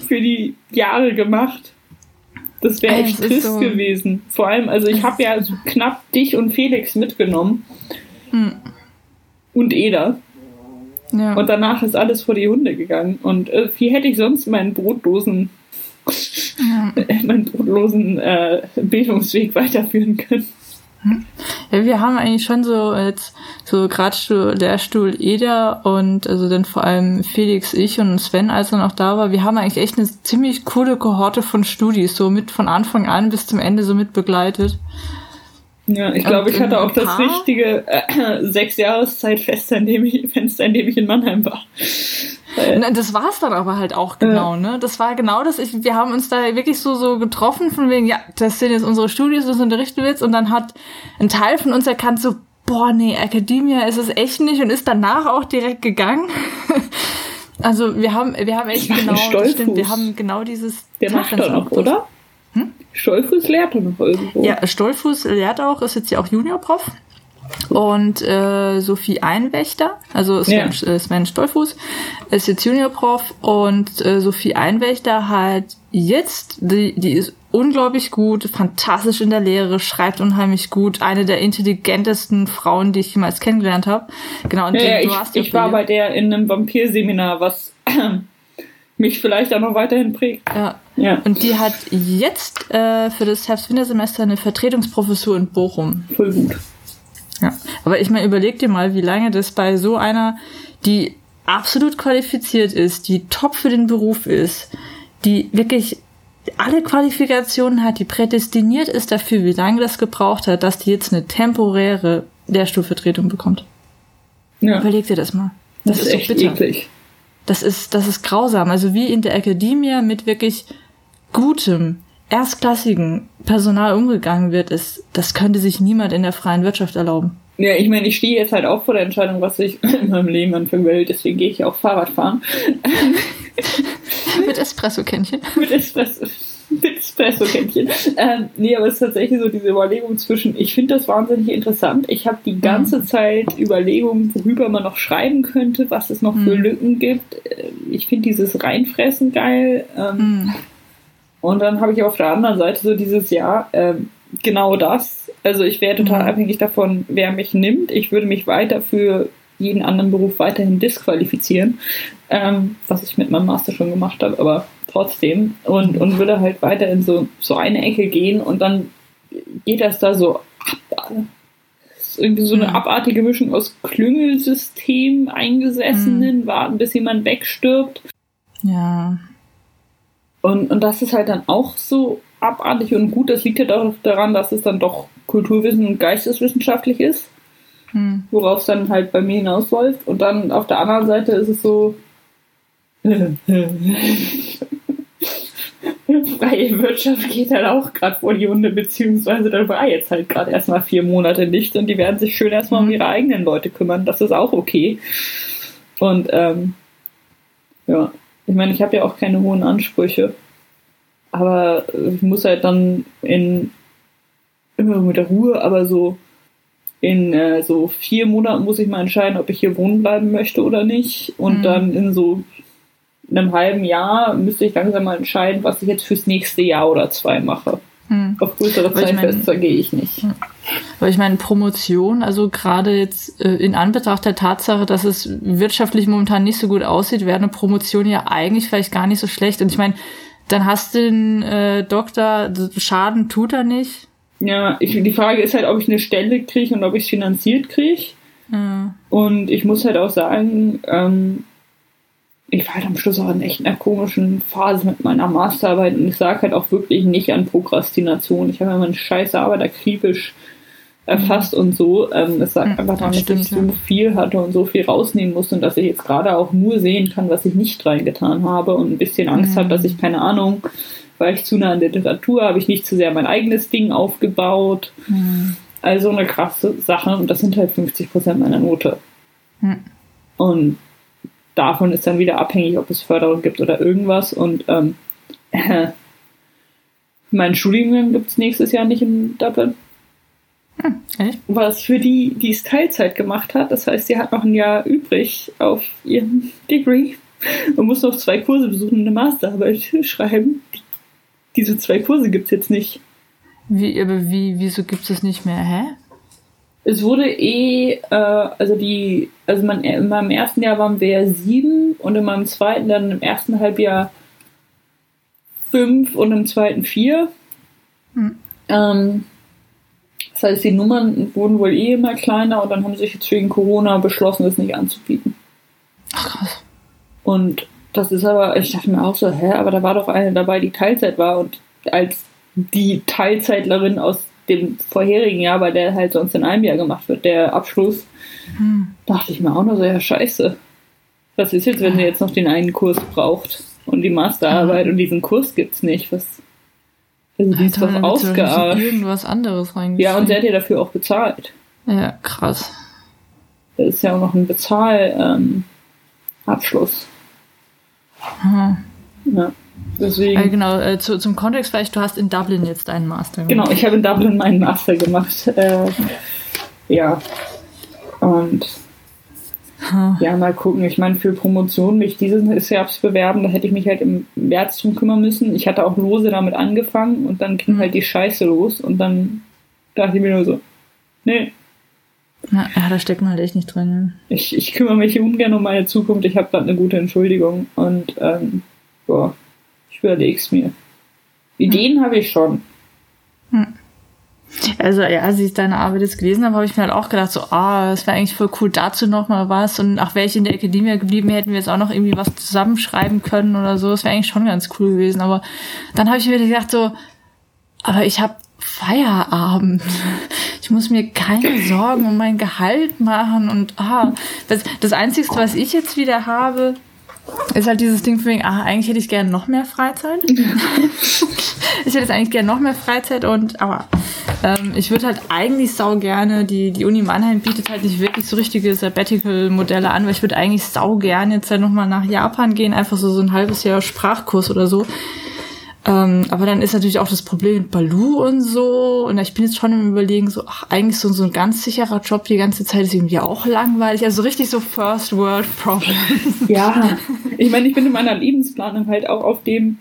für die Jahre gemacht. Das wäre echt trist so. gewesen. Vor allem, also ich habe ja so knapp dich und Felix mitgenommen. Hm. Und Eda. Ja. Und danach ist alles vor die Hunde gegangen. Und äh, wie hätte ich sonst meinen brotlosen, ja. meinen brotlosen äh, Bildungsweg weiterführen können? Ja, wir haben eigentlich schon so jetzt so Gradstuhl, Lehrstuhl Eda und also dann vor allem Felix, ich und Sven, als er noch da war, wir haben eigentlich echt eine ziemlich coole Kohorte von Studis, so mit von Anfang an bis zum Ende so mit begleitet. Ja, ich glaube, ich hatte auch das richtige äh, sechs Jahreszeitfenster, in dem ich, Fenster, in dem ich in Mannheim war. Na, das war es dann aber halt auch genau, ne? Das war genau das. Ich, wir haben uns da wirklich so, so getroffen, von wegen, ja, das sind jetzt unsere Studios, das unterrichten wir jetzt. Und dann hat ein Teil von uns erkannt, so, boah, nee, Academia ist es echt nicht und ist danach auch direkt gegangen. also wir haben, wir haben echt genau, stimmt, wir haben genau dieses. Der macht doch auch, oder? Hm? Stolfuß lehrt doch noch irgendwo. Ja, Stolfuß lehrt auch, ist jetzt ja auch Juniorprof. Und äh, Sophie Einwächter, also Sven, ja. Äh, Sven Stolfuß, ist jetzt Juniorprof und äh, Sophie Einwächter halt jetzt, die, die ist unglaublich gut, fantastisch in der Lehre, schreibt unheimlich gut, eine der intelligentesten Frauen, die ich jemals kennengelernt habe. Genau, und ja, die, ja, ich, ich war bei der in einem Vampirseminar, was mich vielleicht auch noch weiterhin prägt. Ja. Ja. Und die hat jetzt äh, für das Herbst-Wintersemester eine Vertretungsprofessur in Bochum. Voll gut. Ja. Aber ich meine, überleg dir mal, wie lange das bei so einer, die absolut qualifiziert ist, die top für den Beruf ist, die wirklich alle Qualifikationen hat, die prädestiniert ist dafür, wie lange das gebraucht hat, dass die jetzt eine temporäre Lehrstuhlvertretung bekommt. Ja. Überleg dir das mal. Das, das ist, ist echt bitter. eklig. Das ist, das ist grausam. Also wie in der Akademie mit wirklich gutem, erstklassigen Personal umgegangen wird, ist, das könnte sich niemand in der freien Wirtschaft erlauben. Ja, ich meine, ich stehe jetzt halt auch vor der Entscheidung, was ich in meinem Leben anfangen will, deswegen gehe ich auch Fahrrad fahren. Mit Espresso-Kännchen. Mit Espresso. Mit Espresso-Kännchen. Ähm, nee, aber es ist tatsächlich so diese Überlegung zwischen, ich finde das wahnsinnig interessant. Ich habe die ganze mhm. Zeit Überlegungen, worüber man noch schreiben könnte, was es noch mhm. für Lücken gibt. Äh, ich finde dieses Reinfressen geil. Ähm, mhm. Und dann habe ich auf der anderen Seite so dieses Jahr ähm, genau das. Also ich wäre total mhm. abhängig davon, wer mich nimmt. Ich würde mich weiter für jeden anderen Beruf weiterhin disqualifizieren, ähm, was ich mit meinem Master schon gemacht habe, aber trotzdem. Und, und würde halt weiter in so, so eine Ecke gehen und dann geht das da so ab. ist irgendwie so eine mhm. abartige Mischung aus Klüngelsystem, Eingesessenen, mhm. warten, bis jemand wegstirbt. Ja. Und, und das ist halt dann auch so abartig und gut. Das liegt halt auch daran, dass es dann doch Kulturwissen und geisteswissenschaftlich ist, hm. worauf es dann halt bei mir hinausläuft. Und dann auf der anderen Seite ist es so, freie Wirtschaft geht halt auch gerade vor die Hunde, beziehungsweise da war jetzt halt gerade erstmal vier Monate nicht und die werden sich schön erstmal um hm. ihre eigenen Leute kümmern. Das ist auch okay. Und ähm, ja, ich meine, ich habe ja auch keine hohen Ansprüche. aber ich muss halt dann in immer mit der Ruhe, aber so in äh, so vier Monaten muss ich mal entscheiden, ob ich hier wohnen bleiben möchte oder nicht. Und mhm. dann in so einem halben Jahr müsste ich langsam mal entscheiden, was ich jetzt fürs nächste Jahr oder zwei mache. Mhm. Auf größere Zeitfenster gehe ich nicht. Hm. Aber ich meine, Promotion, also gerade jetzt äh, in Anbetracht der Tatsache, dass es wirtschaftlich momentan nicht so gut aussieht, wäre eine Promotion ja eigentlich vielleicht gar nicht so schlecht. Und ich meine, dann hast du den äh, Doktor, Schaden tut er nicht. Ja, ich, die Frage ist halt, ob ich eine Stelle kriege und ob ich es finanziert kriege. Ja. Und ich muss halt auch sagen, ähm, ich war halt am Schluss auch in echt einer komischen Phase mit meiner Masterarbeit und ich sage halt auch wirklich nicht an Prokrastination. Ich habe ja meine scheiße Arbeit akribisch erfasst mhm. und so. Ähm, es sagt mhm, einfach daran, dass ich so viel hatte und so viel rausnehmen musste und dass ich jetzt gerade auch nur sehen kann, was ich nicht reingetan habe und ein bisschen Angst mhm. habe, dass ich keine Ahnung, weil ich zu nah an der Literatur habe ich nicht zu sehr mein eigenes Ding aufgebaut. Mhm. Also eine krasse Sache und das sind halt 50 Prozent meiner Note. Mhm. Und davon ist dann wieder abhängig, ob es Förderung gibt oder irgendwas. Und ähm, äh, mein Studiengang gibt es nächstes Jahr nicht in Dublin. Hm, Was für die, die es Teilzeit gemacht hat. Das heißt, sie hat noch ein Jahr übrig auf ihrem Degree und muss noch zwei Kurse besuchen und eine Masterarbeit schreiben. Diese zwei Kurse gibt es jetzt nicht. Wie, aber wie, wieso gibt es das nicht mehr? Hä? Es wurde eh, äh, also die, also man, in meinem ersten Jahr waren wir sieben und in meinem zweiten dann im ersten Halbjahr fünf und im zweiten vier. Hm. Ähm, das heißt, die Nummern wurden wohl eh immer kleiner und dann haben sie sich jetzt wegen Corona beschlossen, das nicht anzubieten. Ach krass. Und das ist aber, ich dachte mir auch so, hä, aber da war doch eine dabei, die Teilzeit war und als die Teilzeitlerin aus dem vorherigen Jahr, weil der halt sonst in einem Jahr gemacht wird, der Abschluss, hm. dachte ich mir auch nur so, ja, scheiße. Was ist jetzt, wenn ihr jetzt noch den einen Kurs braucht und die Masterarbeit ja. und diesen Kurs gibt's nicht? Was, also die ist doch ausgeartet. irgendwas anderes. Ja, und der hat ja dafür auch bezahlt. Ja, krass. Das ist ja auch noch ein Bezahlabschluss. Ähm, ja. Deswegen. Äh, genau, äh, zu, zum Kontext vielleicht, du hast in Dublin jetzt einen Master gemacht. Genau, ich habe in Dublin meinen Master gemacht. Äh, ja. Und huh. ja, mal gucken. Ich meine, für Promotion mich dieses Herbst bewerben, da hätte ich mich halt im März drum kümmern müssen. Ich hatte auch lose damit angefangen und dann ging mhm. halt die Scheiße los und dann dachte ich mir nur so, nee. Ja, da steckt man halt echt nicht drin. Ich, ich kümmere mich ungern um meine Zukunft. Ich habe gerade eine gute Entschuldigung und ähm, boah, ich überlege es mir. Ideen hm. habe ich schon. Hm. Also ja, als ich deine Arbeit jetzt gelesen habe, habe ich mir halt auch gedacht, so, ah, es wäre eigentlich voll cool, dazu noch mal was. Und auch wäre ich in der Akademie geblieben, hätten wir jetzt auch noch irgendwie was zusammenschreiben können oder so. Das wäre eigentlich schon ganz cool gewesen. Aber dann habe ich mir gedacht, so, aber ich habe Feierabend. Ich muss mir keine Sorgen um mein Gehalt machen und ah, das, das Einzige, was ich jetzt wieder habe, ist halt dieses Ding für mich, ah, eigentlich hätte ich gerne noch mehr Freizeit. ich hätte jetzt eigentlich gerne noch mehr Freizeit und, aber ähm, ich würde halt eigentlich sau gerne, die, die Uni Mannheim bietet halt nicht wirklich so richtige Sabbatical-Modelle an, weil ich würde eigentlich sau gerne jetzt halt nochmal nach Japan gehen, einfach so, so ein halbes Jahr Sprachkurs oder so. Ähm, aber dann ist natürlich auch das Problem mit Balu und so. Und ich bin jetzt schon im Überlegen, so, ach, eigentlich so, so ein ganz sicherer Job die ganze Zeit ist irgendwie auch langweilig. Also richtig so First World Problems. Ja, ich meine, ich bin in meiner Lebensplanung halt auch auf dem,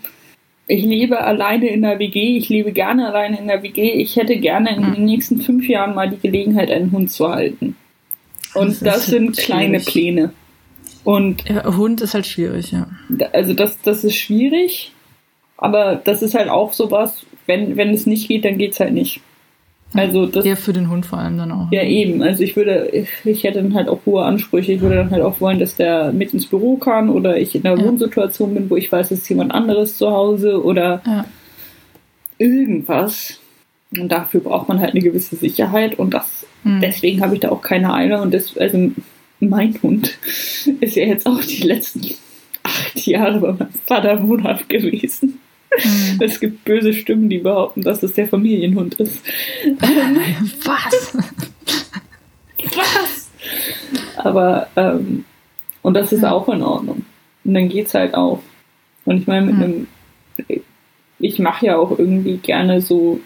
ich lebe alleine in der WG, ich lebe gerne alleine in der WG. Ich hätte gerne in den nächsten fünf Jahren mal die Gelegenheit, einen Hund zu halten. Und das, das sind kleine Pläne. Und ja, Hund ist halt schwierig, ja. Also das, das ist schwierig. Aber das ist halt auch sowas, wenn, wenn es nicht geht, dann geht es halt nicht. Also das, ja, für den Hund vor allem dann auch. Ja, eben. Also ich würde, ich, ich hätte dann halt auch hohe Ansprüche. Ich würde dann halt auch wollen, dass der mit ins Büro kann oder ich in einer ja. Wohnsituation bin, wo ich weiß, es ist jemand anderes zu Hause oder ja. irgendwas. Und dafür braucht man halt eine gewisse Sicherheit und das, mhm. deswegen habe ich da auch keine Eile und das, also mein Hund ist ja jetzt auch die letzten acht Jahre bei meinem Vater wohnhaft gewesen. Mhm. Es gibt böse Stimmen, die behaupten, dass es der Familienhund ist. Was? Was? Aber, ähm, und das ist mhm. auch in Ordnung. Und dann geht's halt auch. Und ich meine, mit mhm. einem, ich, mache ja auch irgendwie gerne so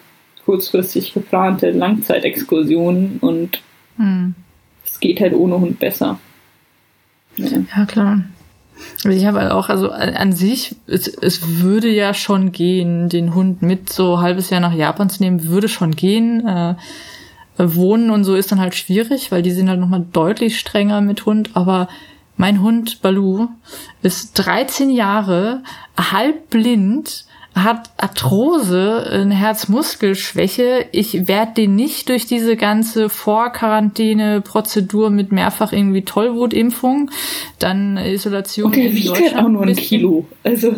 kurzfristig geplante Langzeitexkursionen und hm. es geht halt ohne Hund besser. Ja, ja klar. Ich habe halt auch, also an sich, es, es würde ja schon gehen, den Hund mit so halbes Jahr nach Japan zu nehmen, würde schon gehen. Äh, Wohnen und so ist dann halt schwierig, weil die sind halt nochmal deutlich strenger mit Hund, aber mein Hund Balu ist 13 Jahre, halb blind, hat Arthrose, eine Herzmuskelschwäche. Ich werde den nicht durch diese ganze Vorquarantäne-Prozedur mit mehrfach irgendwie Tollwutimpfung, dann Isolation. Und der wiegt auch nur ein Kilo. Also.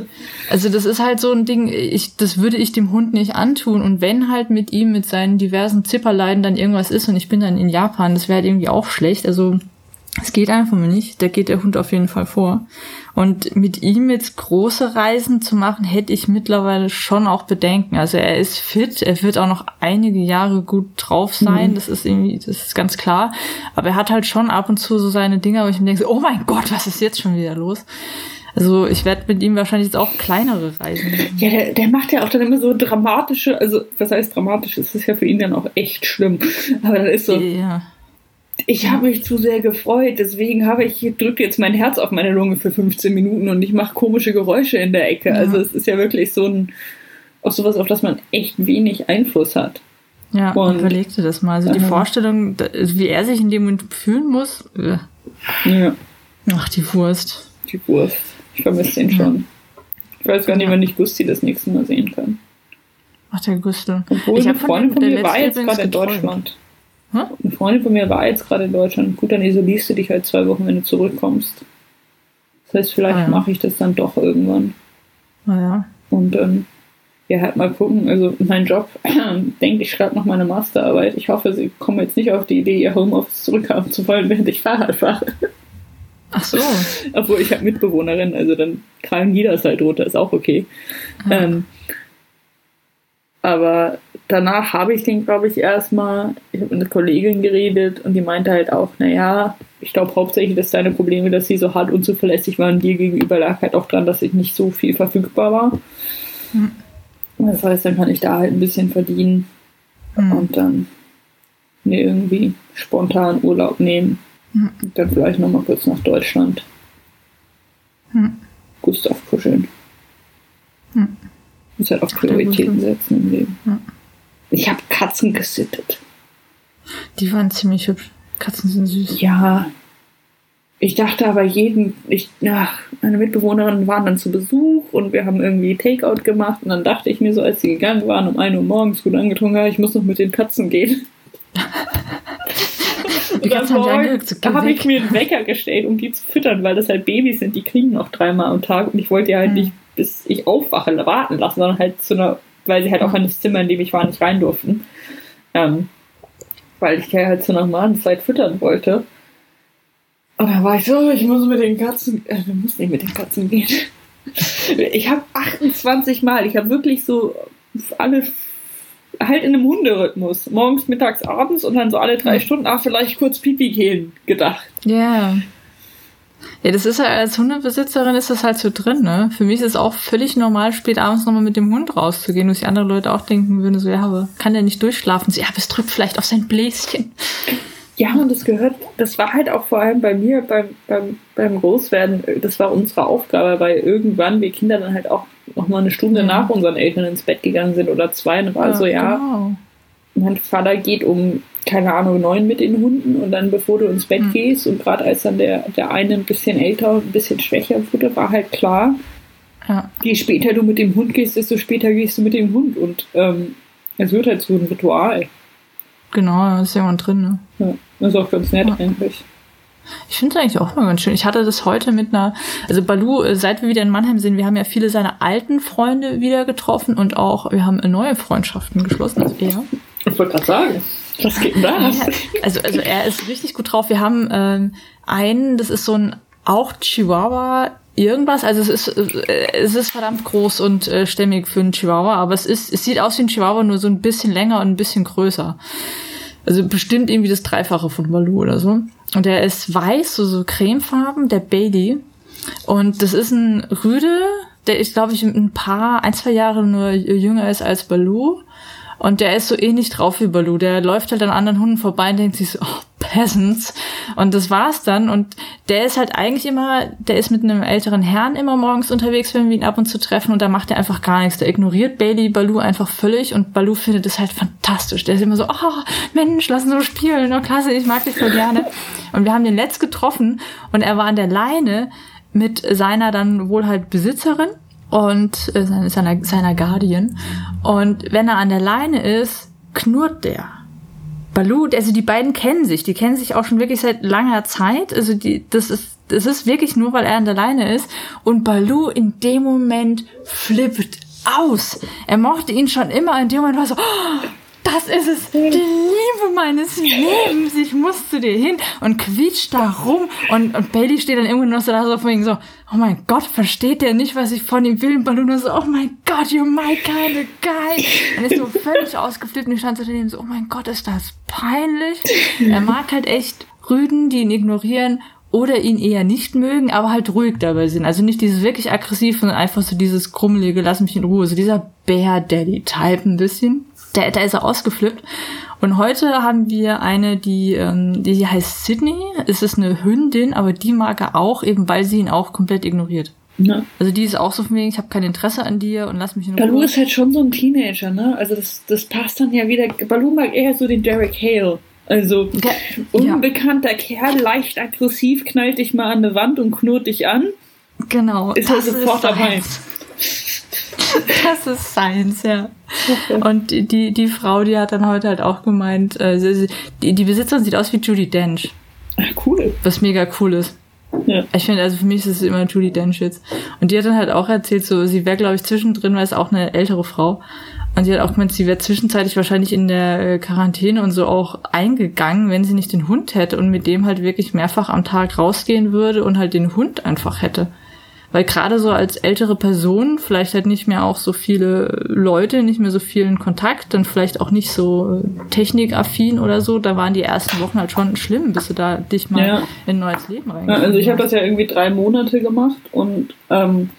also das ist halt so ein Ding, ich, das würde ich dem Hund nicht antun. Und wenn halt mit ihm, mit seinen diversen Zipperleiden dann irgendwas ist und ich bin dann in Japan, das wäre halt irgendwie auch schlecht. Also es geht einfach nicht. Da geht der Hund auf jeden Fall vor. Und mit ihm jetzt große Reisen zu machen, hätte ich mittlerweile schon auch Bedenken. Also er ist fit, er wird auch noch einige Jahre gut drauf sein. Mhm. Das ist irgendwie, das ist ganz klar. Aber er hat halt schon ab und zu so seine Dinger, wo ich mir denke, oh mein Gott, was ist jetzt schon wieder los? Also ich werde mit ihm wahrscheinlich jetzt auch kleinere Reisen machen. Ja, der, der macht ja auch dann immer so dramatische, also was heißt dramatisch? Es ist ja für ihn dann auch echt schlimm. Aber dann ist so, ja ich habe mich zu sehr gefreut, deswegen habe ich drückt jetzt mein Herz auf meine Lunge für 15 Minuten und ich mache komische Geräusche in der Ecke. Ja. Also es ist ja wirklich so ein auf sowas, auf das man echt wenig Einfluss hat. Ja, und überleg dir das mal. Also die äh, Vorstellung, wie er sich in dem Moment fühlen muss. Äh. Ja. Ach, die Wurst. Die Wurst. Ich vermisse den schon. Ich weiß gar nicht, wann ich Gusti das nächste Mal sehen kann. Ach, der Gustel. Obwohl ich eine Freundin von mir war jetzt gerade in Deutschland. Hm? Eine Freundin von mir war jetzt gerade in Deutschland. Gut, dann isolierst du dich halt zwei Wochen, wenn du zurückkommst. Das heißt, vielleicht ah, ja. mache ich das dann doch irgendwann. Ah, ja. Und dann, ja, halt mal gucken. Also mein Job, denke ich, schreibe noch meine Masterarbeit. Ich hoffe, sie kommen jetzt nicht auf die Idee, ihr Homeoffice zurückhaben zu wollen, während ich Fahrrad fahre. Ach so. Obwohl ich habe Mitbewohnerin, also dann krallen die das halt runter, ist auch okay. Ja. Ähm, aber danach habe ich den, glaube ich, erstmal, ich habe mit einer Kollegin geredet und die meinte halt auch, naja, ich glaube hauptsächlich, dass deine Probleme, dass sie so hart unzuverlässig waren, dir gegenüber lag halt auch dran, dass ich nicht so viel verfügbar war. Mhm. Das heißt, dann kann ich da halt ein bisschen verdienen mhm. und dann mir irgendwie spontan Urlaub nehmen. Mhm. Und dann vielleicht nochmal kurz nach Deutschland. Mhm. Gustav kuscheln. Mhm. Muss halt auch Prioritäten setzen im Leben. Ich habe Katzen gesittet. Die waren ziemlich hübsch. Katzen sind süß. Ja. Ich dachte aber jeden, ich, ach, meine Mitbewohnerinnen waren dann zu Besuch und wir haben irgendwie Takeout gemacht und dann dachte ich mir so, als sie gegangen waren, um 1 Uhr morgens gut angetrunken, ich muss noch mit den Katzen gehen. Die Katzen da habe ich mir einen Wecker gestellt, um die zu füttern, weil das halt Babys sind, die kriegen noch dreimal am Tag und ich wollte ja halt mhm. nicht, bis ich aufwache, warten lassen, sondern halt zu einer weil sie halt auch in das Zimmer, in dem ich war, nicht rein durften. Ähm, weil ich ja halt zu normalen Zeit füttern wollte. Und dann war ich so, ich muss mit den Katzen, äh, du musst nicht mit den Katzen gehen. ich habe 28 Mal, ich habe wirklich so alle halt in einem Hunderhythmus. Morgens, mittags, abends und dann so alle drei Stunden, ach, vielleicht kurz Pipi gehen gedacht. Ja. Yeah. Ja, das ist ja als Hundebesitzerin ist das halt so drin, ne? Für mich ist es auch völlig normal, spät abends nochmal mit dem Hund rauszugehen, wo sich andere Leute auch denken würden, so, ja, aber kann der nicht durchschlafen? So, ja, aber es drückt vielleicht auf sein Bläschen. Ja, und das gehört, das war halt auch vor allem bei mir beim, beim, beim Großwerden, das war unsere Aufgabe, weil irgendwann wir Kinder dann halt auch noch mal eine Stunde ja. nach unseren Eltern ins Bett gegangen sind oder zwei und war ja, so, ja, genau. mein Vater geht um keine Ahnung, neun mit den Hunden und dann bevor du ins Bett mhm. gehst und gerade als dann der, der eine ein bisschen älter und ein bisschen schwächer wurde, war halt klar, ja. je später du mit dem Hund gehst, desto später gehst du mit dem Hund und ähm, es wird halt so ein Ritual. Genau, da ist jemand drin, ne? Ja, das ist auch ganz nett ja. eigentlich. Ich finde es eigentlich auch mal ganz schön. Ich hatte das heute mit einer, also Balu, äh, seit wir wieder in Mannheim sind, wir haben ja viele seiner alten Freunde wieder getroffen und auch, wir haben neue Freundschaften geschlossen, also er. Ich wollte gerade sagen. Was geht denn da? Also, also er ist richtig gut drauf. Wir haben ähm, einen, das ist so ein auch Chihuahua irgendwas. Also es ist äh, es ist verdammt groß und äh, stämmig für einen Chihuahua, aber es ist es sieht aus wie ein Chihuahua nur so ein bisschen länger und ein bisschen größer. Also bestimmt irgendwie das Dreifache von Baloo oder so. Und der ist weiß, so, so cremefarben, der Bailey. Und das ist ein Rüde, der ist, glaube ich, ein paar, ein, zwei Jahre nur jünger ist als Baloo. Und der ist so ähnlich drauf wie Baloo. Der läuft halt an anderen Hunden vorbei und denkt sich so, oh, Peasants. Und das war's dann. Und der ist halt eigentlich immer, der ist mit einem älteren Herrn immer morgens unterwegs, wenn wir ihn ab und zu treffen. Und da macht er einfach gar nichts. Der ignoriert Bailey Baloo einfach völlig. Und Baloo findet das halt fantastisch. Der ist immer so, oh, Mensch, lass uns so spielen. Oh, klasse, ich mag dich voll gerne. Und wir haben den letzt getroffen. Und er war an der Leine mit seiner dann wohl halt Besitzerin und äh, seiner, seiner Guardian. Und wenn er an der Leine ist, knurrt der. Baloo, also die beiden kennen sich, die kennen sich auch schon wirklich seit langer Zeit. Also die, das ist, das ist wirklich nur, weil er an der Leine ist. Und Baloo in dem Moment flippt aus. Er mochte ihn schon immer, in dem Moment war so, oh, das ist es, die Liebe meines Lebens, ich muss zu dir hin und quietscht da rum und, und Bailey steht dann irgendwann noch so da so von ihm so, oh mein Gott, versteht der nicht, was ich von ihm will? Und Balloon so, oh mein Gott, you're my kind of guy. Und ist so völlig ausgeflippt und ich stand so daneben so, oh mein Gott, ist das peinlich. Er mag halt echt Rüden, die ihn ignorieren oder ihn eher nicht mögen, aber halt ruhig dabei sind. Also nicht dieses wirklich aggressiv, sondern einfach so dieses krummelige, lass mich in Ruhe. So dieser Bear Daddy Type ein bisschen da, da ist er ausgeflippt. Und heute haben wir eine, die, ähm, die heißt Sydney. Es ist eine Hündin, aber die mag er auch, eben weil sie ihn auch komplett ignoriert. Ja. Also die ist auch so von wegen, ich habe kein Interesse an dir und lass mich in Ruhe. Baloo ist halt schon so ein Teenager, ne? Also das, das passt dann ja wieder. Baloo mag eher so den Derek Hale. Also ja. unbekannter Kerl, leicht aggressiv, knallt dich mal an eine Wand und knurrt dich an. Genau. Ist er sofort dabei. Das ist Science, ja. Und die, die Frau, die hat dann heute halt auch gemeint, äh, sie, die, die Besitzerin sieht aus wie Judy Dench. Cool. Was mega cool ist. Ja. Ich finde, also für mich ist es immer Judy Dench jetzt. Und die hat dann halt auch erzählt, so, sie wäre, glaube ich, zwischendrin, weil es auch eine ältere Frau. Und sie hat auch gemeint, sie wäre zwischenzeitlich wahrscheinlich in der äh, Quarantäne und so auch eingegangen, wenn sie nicht den Hund hätte und mit dem halt wirklich mehrfach am Tag rausgehen würde und halt den Hund einfach hätte. Weil gerade so als ältere Person, vielleicht halt nicht mehr auch so viele Leute, nicht mehr so vielen Kontakt, dann vielleicht auch nicht so technikaffin oder so, da waren die ersten Wochen halt schon schlimm, bis du da dich mal ja. in ein neues Leben rein. Ja, also ich habe das ja irgendwie drei Monate gemacht und ähm,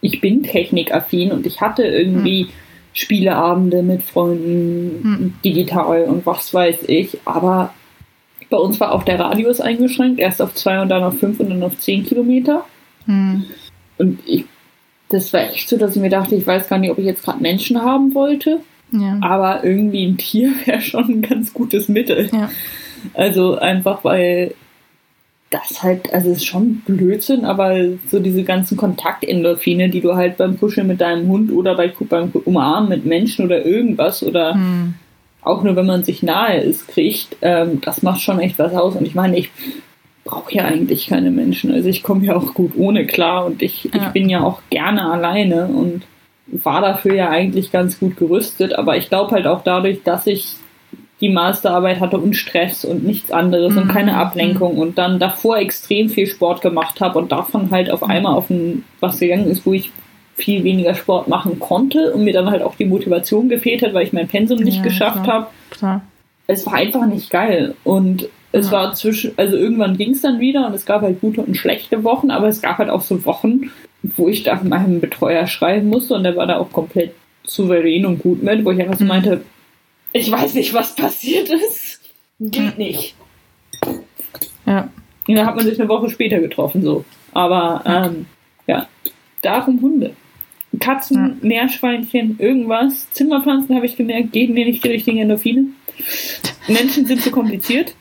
ich bin technikaffin und ich hatte irgendwie hm. Spieleabende mit Freunden, hm. digital und was weiß ich, aber bei uns war auch der Radius eingeschränkt, erst auf zwei und dann auf fünf und dann auf zehn Kilometer. Hm. Und ich, das war echt so, dass ich mir dachte, ich weiß gar nicht, ob ich jetzt gerade Menschen haben wollte. Ja. Aber irgendwie ein Tier wäre schon ein ganz gutes Mittel. Ja. Also einfach, weil das halt, also es ist schon Blödsinn, aber so diese ganzen Kontaktendorphine, die du halt beim Kuscheln mit deinem Hund oder bei, beim Umarmen mit Menschen oder irgendwas oder hm. auch nur wenn man sich nahe ist, kriegt, ähm, das macht schon echt was aus. Und ich meine, ich brauche ja eigentlich keine Menschen. Also ich komme ja auch gut ohne klar und ich, ja. ich bin ja auch gerne alleine und war dafür ja eigentlich ganz gut gerüstet. Aber ich glaube halt auch dadurch, dass ich die Masterarbeit hatte und Stress und nichts anderes mhm. und keine Ablenkung und dann davor extrem viel Sport gemacht habe und davon halt auf einmal auf ein, was gegangen ist, wo ich viel weniger Sport machen konnte und mir dann halt auch die Motivation gefehlt hat, weil ich mein Pensum nicht ja, geschafft habe. Es war einfach nicht geil und es ja. war zwischen, also irgendwann ging es dann wieder und es gab halt gute und schlechte Wochen, aber es gab halt auch so Wochen, wo ich da meinem Betreuer schreiben musste und der war da auch komplett souverän und gut mit, wo ich einfach so mhm. meinte, ich weiß nicht, was passiert ist. Geht nicht. Ja. Und dann hat man sich eine Woche später getroffen, so. Aber, ähm, ja. Darum Hunde. Katzen, ja. Meerschweinchen, irgendwas. Zimmerpflanzen habe ich gemerkt, geben mir nicht die richtigen Endorphine. Menschen sind zu kompliziert.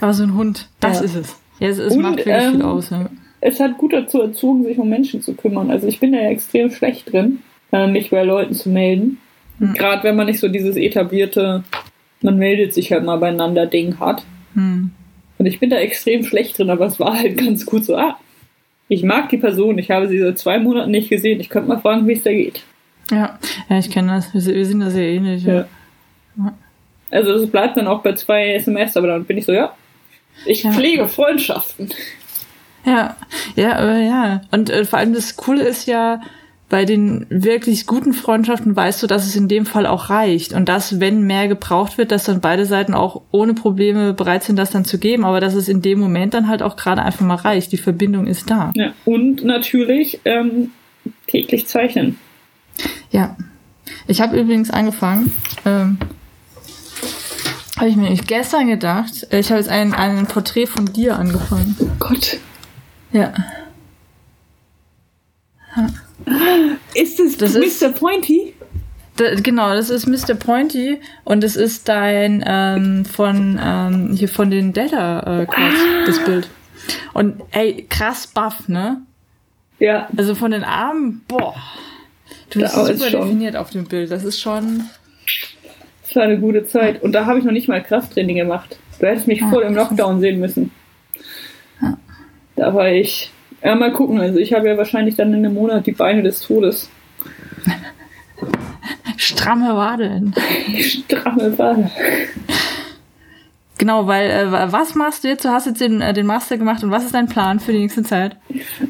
Aber so ein Hund, das ja. ist es. Ja, es, es Und, macht wirklich ähm, viel aus. Ja. Es hat gut dazu erzogen, sich um Menschen zu kümmern. Also ich bin da ja extrem schlecht drin, äh, mich bei Leuten zu melden. Hm. Gerade wenn man nicht so dieses etablierte, man meldet sich halt mal beieinander Ding hat. Hm. Und ich bin da extrem schlecht drin, aber es war halt ganz gut so, ah, ich mag die Person, ich habe sie seit zwei Monaten nicht gesehen, ich könnte mal fragen, wie es da geht. Ja, ja, ich kenne das. Wir, wir, sind da sehr ähnlich. Ja. ja. Also das bleibt dann auch bei zwei SMS, aber dann bin ich so, ja, ich ja. pflege Freundschaften. Ja, ja, aber ja. Und äh, vor allem das Coole ist ja, bei den wirklich guten Freundschaften weißt du, dass es in dem Fall auch reicht und dass, wenn mehr gebraucht wird, dass dann beide Seiten auch ohne Probleme bereit sind, das dann zu geben, aber dass es in dem Moment dann halt auch gerade einfach mal reicht. Die Verbindung ist da. Ja, und natürlich ähm, täglich zeichnen. Ja. Ich habe übrigens angefangen, ähm, habe ich mir nämlich gestern gedacht, ich habe jetzt ein, ein Porträt von dir angefangen. Oh Gott. Ja. Ist es Das Mr. ist- Pointy? Da, genau, das ist Mr. Pointy und es ist dein ähm, von ähm, hier von den Delta äh, Quads, das Bild. Und ey, krass buff, ne? Ja, Also von den Armen, boah. Du bist super schon- definiert auf dem Bild. Das ist schon. Das war eine gute Zeit. Und da habe ich noch nicht mal Krafttraining gemacht. Du hättest mich voll im krass. Lockdown sehen müssen. Ja. Da war ich. Ja, mal gucken. Also ich habe ja wahrscheinlich dann in einem Monat die Beine des Todes. Stramme Wadeln. Stramme Wade. Genau, weil äh, was machst du jetzt? Du hast jetzt den, äh, den Master gemacht und was ist dein Plan für die nächste Zeit?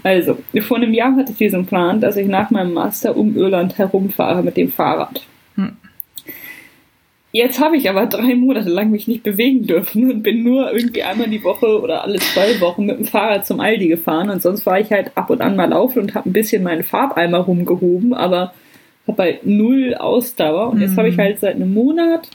Also, vor einem Jahr hatte ich diesen Plan, dass ich nach meinem Master um Irland herumfahre mit dem Fahrrad. Jetzt habe ich aber drei Monate lang mich nicht bewegen dürfen und bin nur irgendwie einmal die Woche oder alle zwei Wochen mit dem Fahrrad zum Aldi gefahren und sonst war ich halt ab und an mal laufen und habe ein bisschen meinen Farbeimer rumgehoben, aber habe halt null Ausdauer und jetzt Mhm. habe ich halt seit einem Monat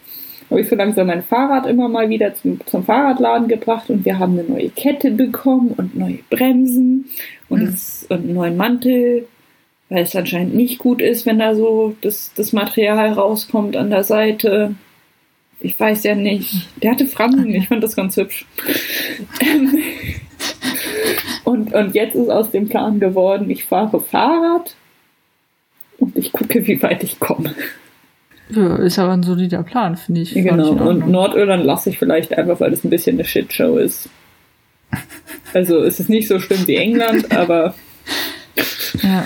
habe ich so langsam mein Fahrrad immer mal wieder zum, zum Fahrradladen gebracht und wir haben eine neue Kette bekommen und neue Bremsen und, Mhm. und einen neuen Mantel, weil es anscheinend nicht gut ist, wenn da so das, das Material rauskommt an der Seite. Ich weiß ja nicht. Der hatte Fransen, ich fand das ganz hübsch. Und, und jetzt ist aus dem Plan geworden, ich fahre Fahrrad und ich gucke, wie weit ich komme. Ja, ist aber ein solider Plan, finde ich. Genau, ich und Ordnung. Nordirland lasse ich vielleicht einfach, weil es ein bisschen eine Shitshow ist. Also es ist nicht so schlimm wie England, aber ja,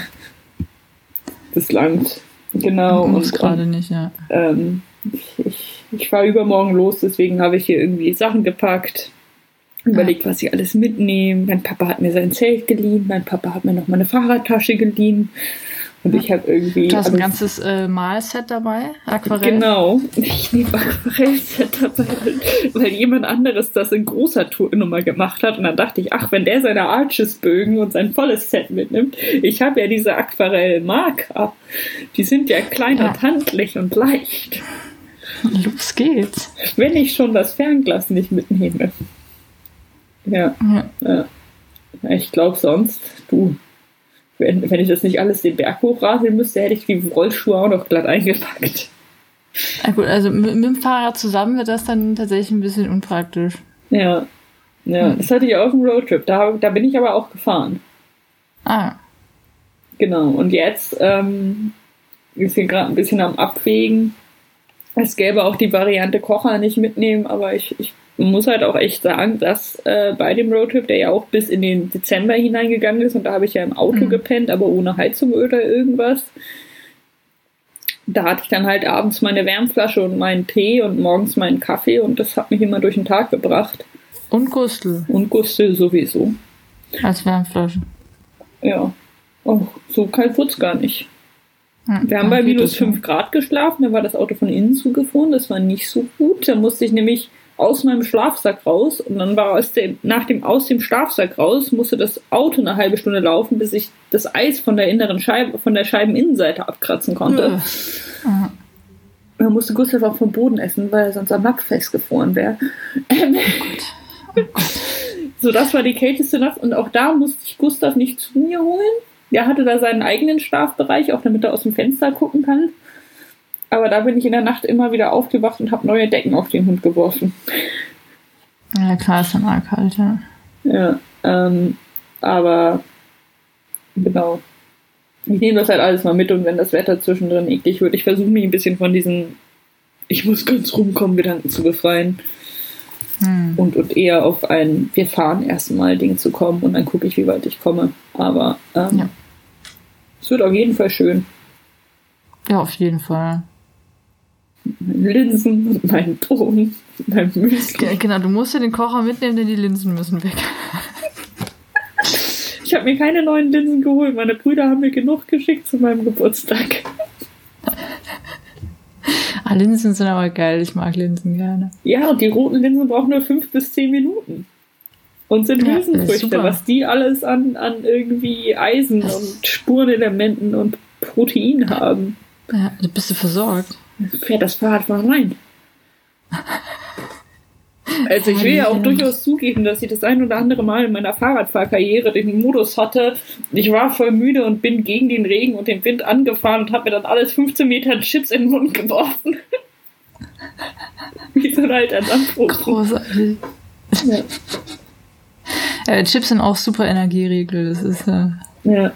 das Land. Genau, muss und, gerade nicht, ja. ähm, ich, ich, ich fahre übermorgen los, deswegen habe ich hier irgendwie Sachen gepackt. Überlegt, was ich alles mitnehme. Mein Papa hat mir sein Zelt geliehen, mein Papa hat mir noch meine Fahrradtasche geliehen. Und ich habe irgendwie. Du hast ein ganzes äh, Malset dabei, Aquarell. Genau. Ich nehme Aquarellset dabei, weil, jemand anderes das in großer Tournummer gemacht hat. Und dann dachte ich, ach, wenn der seine Arches-Bögen und sein volles Set mitnimmt. Ich habe ja diese Aquarellmarker. Die sind ja klein Ja. und handlich und leicht. Los geht's. Wenn ich schon das Fernglas nicht mitnehme. Ja. ja. Ja, ich glaube sonst, du, wenn, wenn ich das nicht alles den Berg hochraseln müsste, hätte ich die Rollschuhe auch noch glatt eingepackt. Ah, gut, also mit, mit dem Fahrrad zusammen wird das dann tatsächlich ein bisschen unpraktisch. Ja. Ja, Hm. das hatte ich auf dem Roadtrip. Da, da bin ich aber auch gefahren. Ah, Genau. Und jetzt ähm, ist hier gerade ein bisschen am Abwägen. Es gäbe auch die Variante Kocher nicht mitnehmen, aber ich, ich muss halt auch echt sagen, dass äh, bei dem Roadtrip, der ja auch bis in den Dezember hineingegangen ist, und da habe ich ja im Auto Mhm. gepennt, aber ohne Heizung oder irgendwas. Da hatte ich dann halt abends meine Wärmflasche und meinen Tee und morgens meinen Kaffee und das hat mich immer durch den Tag gebracht. und Gustel Und Gustel sowieso. als Wärmflasche. Ja. Oh, so kalt wurde es gar nicht. Wir haben dann bei minus das ja. 5 Grad geschlafen, da war das Auto von innen zugefroren, das war nicht so gut. Da musste ich nämlich aus meinem Schlafsack raus und dann war aus dem, nach dem aus dem Schlafsack raus, musste das Auto eine halbe Stunde laufen, bis ich das Eis von der inneren Scheibe, von der Scheibeninnenseite abkratzen konnte. Ah, Man musste Gustav auch vom Boden essen, weil er sonst am Nack festgefroren wäre. Ähm, so, das war die kälteste Nacht und auch da musste ich Gustav nicht zu mir holen. Der hatte da seinen eigenen Schlafbereich, auch damit er aus dem Fenster gucken kann. Aber da bin ich in der Nacht immer wieder aufgewacht und habe neue Decken auf den Hund geworfen. Ja, klar, ist dann arg kalt, ja. Ja, ähm, aber genau. Ich nehme das halt alles mal mit und wenn das Wetter zwischendrin eklig wird, ich versuche mich ein bisschen von diesen ich muss ganz rumkommen Gedanken zu befreien Hm. und, und eher auf ein wir fahren erstmal Ding zu kommen und dann gucke ich, wie weit ich komme. Aber ähm, Ja. es wird auf jeden Fall schön. Ja, auf jeden Fall. Linsen meinen Ton, mein Müsli. Ge- Genau, du musst ja den Kocher mitnehmen, denn die Linsen müssen weg. Ich habe mir keine neuen Linsen geholt. Meine Brüder haben mir genug geschickt zu meinem Geburtstag. Ah, Linsen sind aber geil. Ich mag Linsen gerne. Ja, und die roten Linsen brauchen nur fünf bis zehn Minuten. Und sind Ja, Hülsenfrüchte, was die alles an, an irgendwie Eisen und Spurenelementen und Protein haben. Ja, bist du versorgt. Fährt das Fahrrad mal rein. Also ich will ja auch durchaus zugeben, dass ich das ein oder andere Mal in meiner Fahrradfahrkarriere den Modus hatte. Ich war voll müde und bin gegen den Regen und den Wind angefahren und habe mir dann alles 15 Meter Chips in den Mund geworfen. Wie so ein alter Dampfofen. Großartig. Ja. Äh, Chips sind auch super Energieregel. Das ist äh, ja.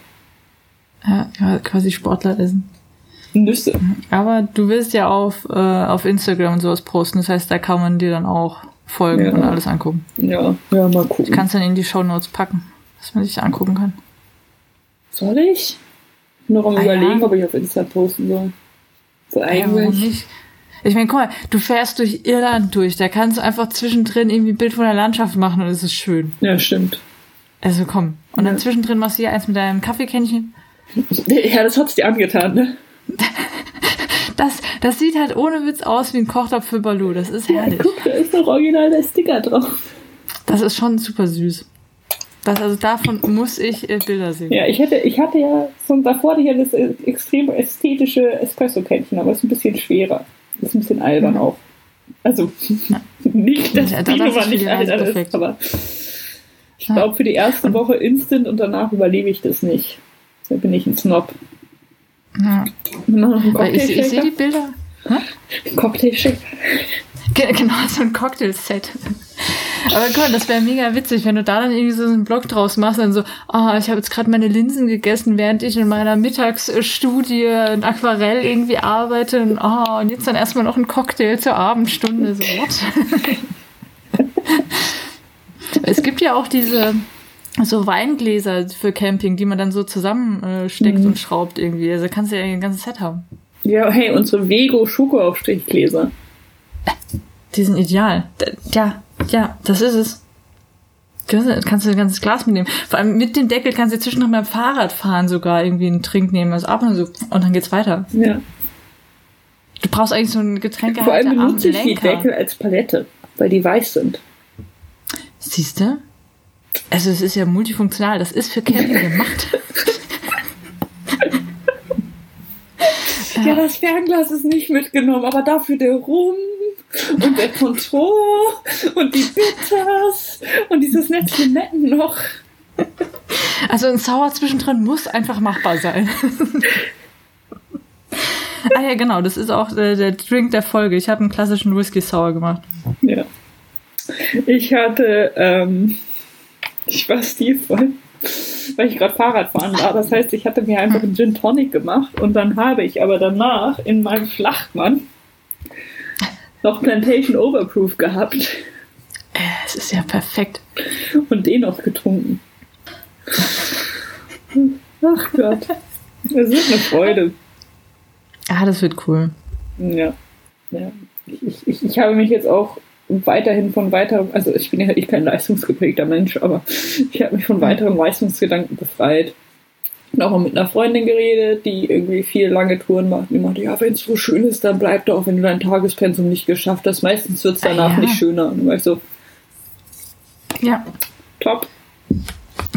ja, quasi Sportler essen. Nüsse. Aber du willst ja auf, äh, auf Instagram und sowas posten. Das heißt, da kann man dir dann auch folgen Ja. und alles angucken. Ja, ja, mal Ich gucken. kann es dann in die Shownotes packen, dass man sich angucken kann. Soll ich? Ich bin noch am Ah, überlegen, ja. ob ich auf Insta posten soll. So Ja, eigentlich. nicht? Ich meine, guck mal, du fährst durch Irland durch. Da kannst du einfach zwischendrin irgendwie ein Bild von der Landschaft machen und es ist schön. Ja, stimmt. Also komm. Und dann Ja. zwischendrin machst du hier eins mit deinem Kaffeekännchen. Ja, das hat's dir angetan, ne? Das, das sieht halt ohne Witz aus wie ein Kochtopf für Baloo. Das ist herrlich. Guck, da ist doch original der Sticker drauf. Das ist schon super süß. Das, also davon muss ich äh, Bilder sehen. Ja, ich hätte, ich hatte ja schon davor hatte ich ja das äh, extrem ästhetische Espresso-Kännchen, aber es ist ein bisschen schwerer. Ist ein bisschen albern auch. Also, nicht, dass Ja, das ist Nummer für nicht albern ist, perfekt. aber ich Ja. glaube, für die erste Woche instant und danach überlebe ich das nicht. Da bin ich ein Snob. Ja. Ich, ich sehe die. Bilder. Cocktailshaker. Ge- Genau, so ein Cocktailset. Aber guck mal, das wäre mega witzig, wenn du da dann irgendwie so einen Blog draus machst und so, ah, ich habe jetzt gerade meine Linsen gegessen, während ich in meiner Mittagsstudie in Aquarell irgendwie arbeite und, ah, und jetzt dann erstmal noch ein Cocktail zur Abendstunde. So, what? es gibt ja auch diese so Weingläser für Camping, die man dann so zusammensteckt äh, Mhm. und schraubt irgendwie. Also kannst du ja ein ganzes Set haben. Ja, hey, unsere Vego Schokoaufstrichgläser. Die sind ideal. Ja, ja, das ist es. Kannst du ein ganzes Glas mitnehmen. Vor allem mit dem Deckel kannst du zwischendurch beim Fahrradfahren sogar irgendwie einen Trink nehmen. Also ab und so. Und dann geht's weiter. Ja. Du brauchst eigentlich so einen Vor allem am benutze ich die. Deckel als Palette, weil die weiß sind. Siehst du? Also es ist ja multifunktional. Das ist für Camping gemacht. Ja, das Fernglas ist nicht mitgenommen, aber dafür der Rum und der Control und die Bitters und dieses nette Limetten noch. Also ein Sauer zwischendrin muss einfach machbar sein. ah ja, genau. Das ist auch äh, der Drink der Folge. Ich habe einen klassischen Whisky Sour gemacht. Ja. Ich hatte, ähm, ich war stilvoll, weil ich gerade Fahrradfahren war. Das heißt, ich hatte mir einfach einen Gin Tonic gemacht und dann habe ich aber danach in meinem Flachmann noch Plantation Overproof gehabt Äh, es ist ja perfekt. und den noch getrunken. Ach Gott. Es wird eine Freude. Ah, das wird cool. Ja. ja. Ich, ich, ich habe mich jetzt auch weiterhin von weiteren, also ich bin ja ich kein leistungsgeprägter Mensch, aber ich habe mich von weiteren Leistungsgedanken befreit. Und auch mal mit einer Freundin geredet, die irgendwie viel lange Touren macht. Die meinte, ja, wenn es so schön ist, dann bleib doch, wenn du dein Tagespensum nicht geschafft hast. Meistens wird es danach Ah, ja. nicht schöner. Und war ich so, Ja, top.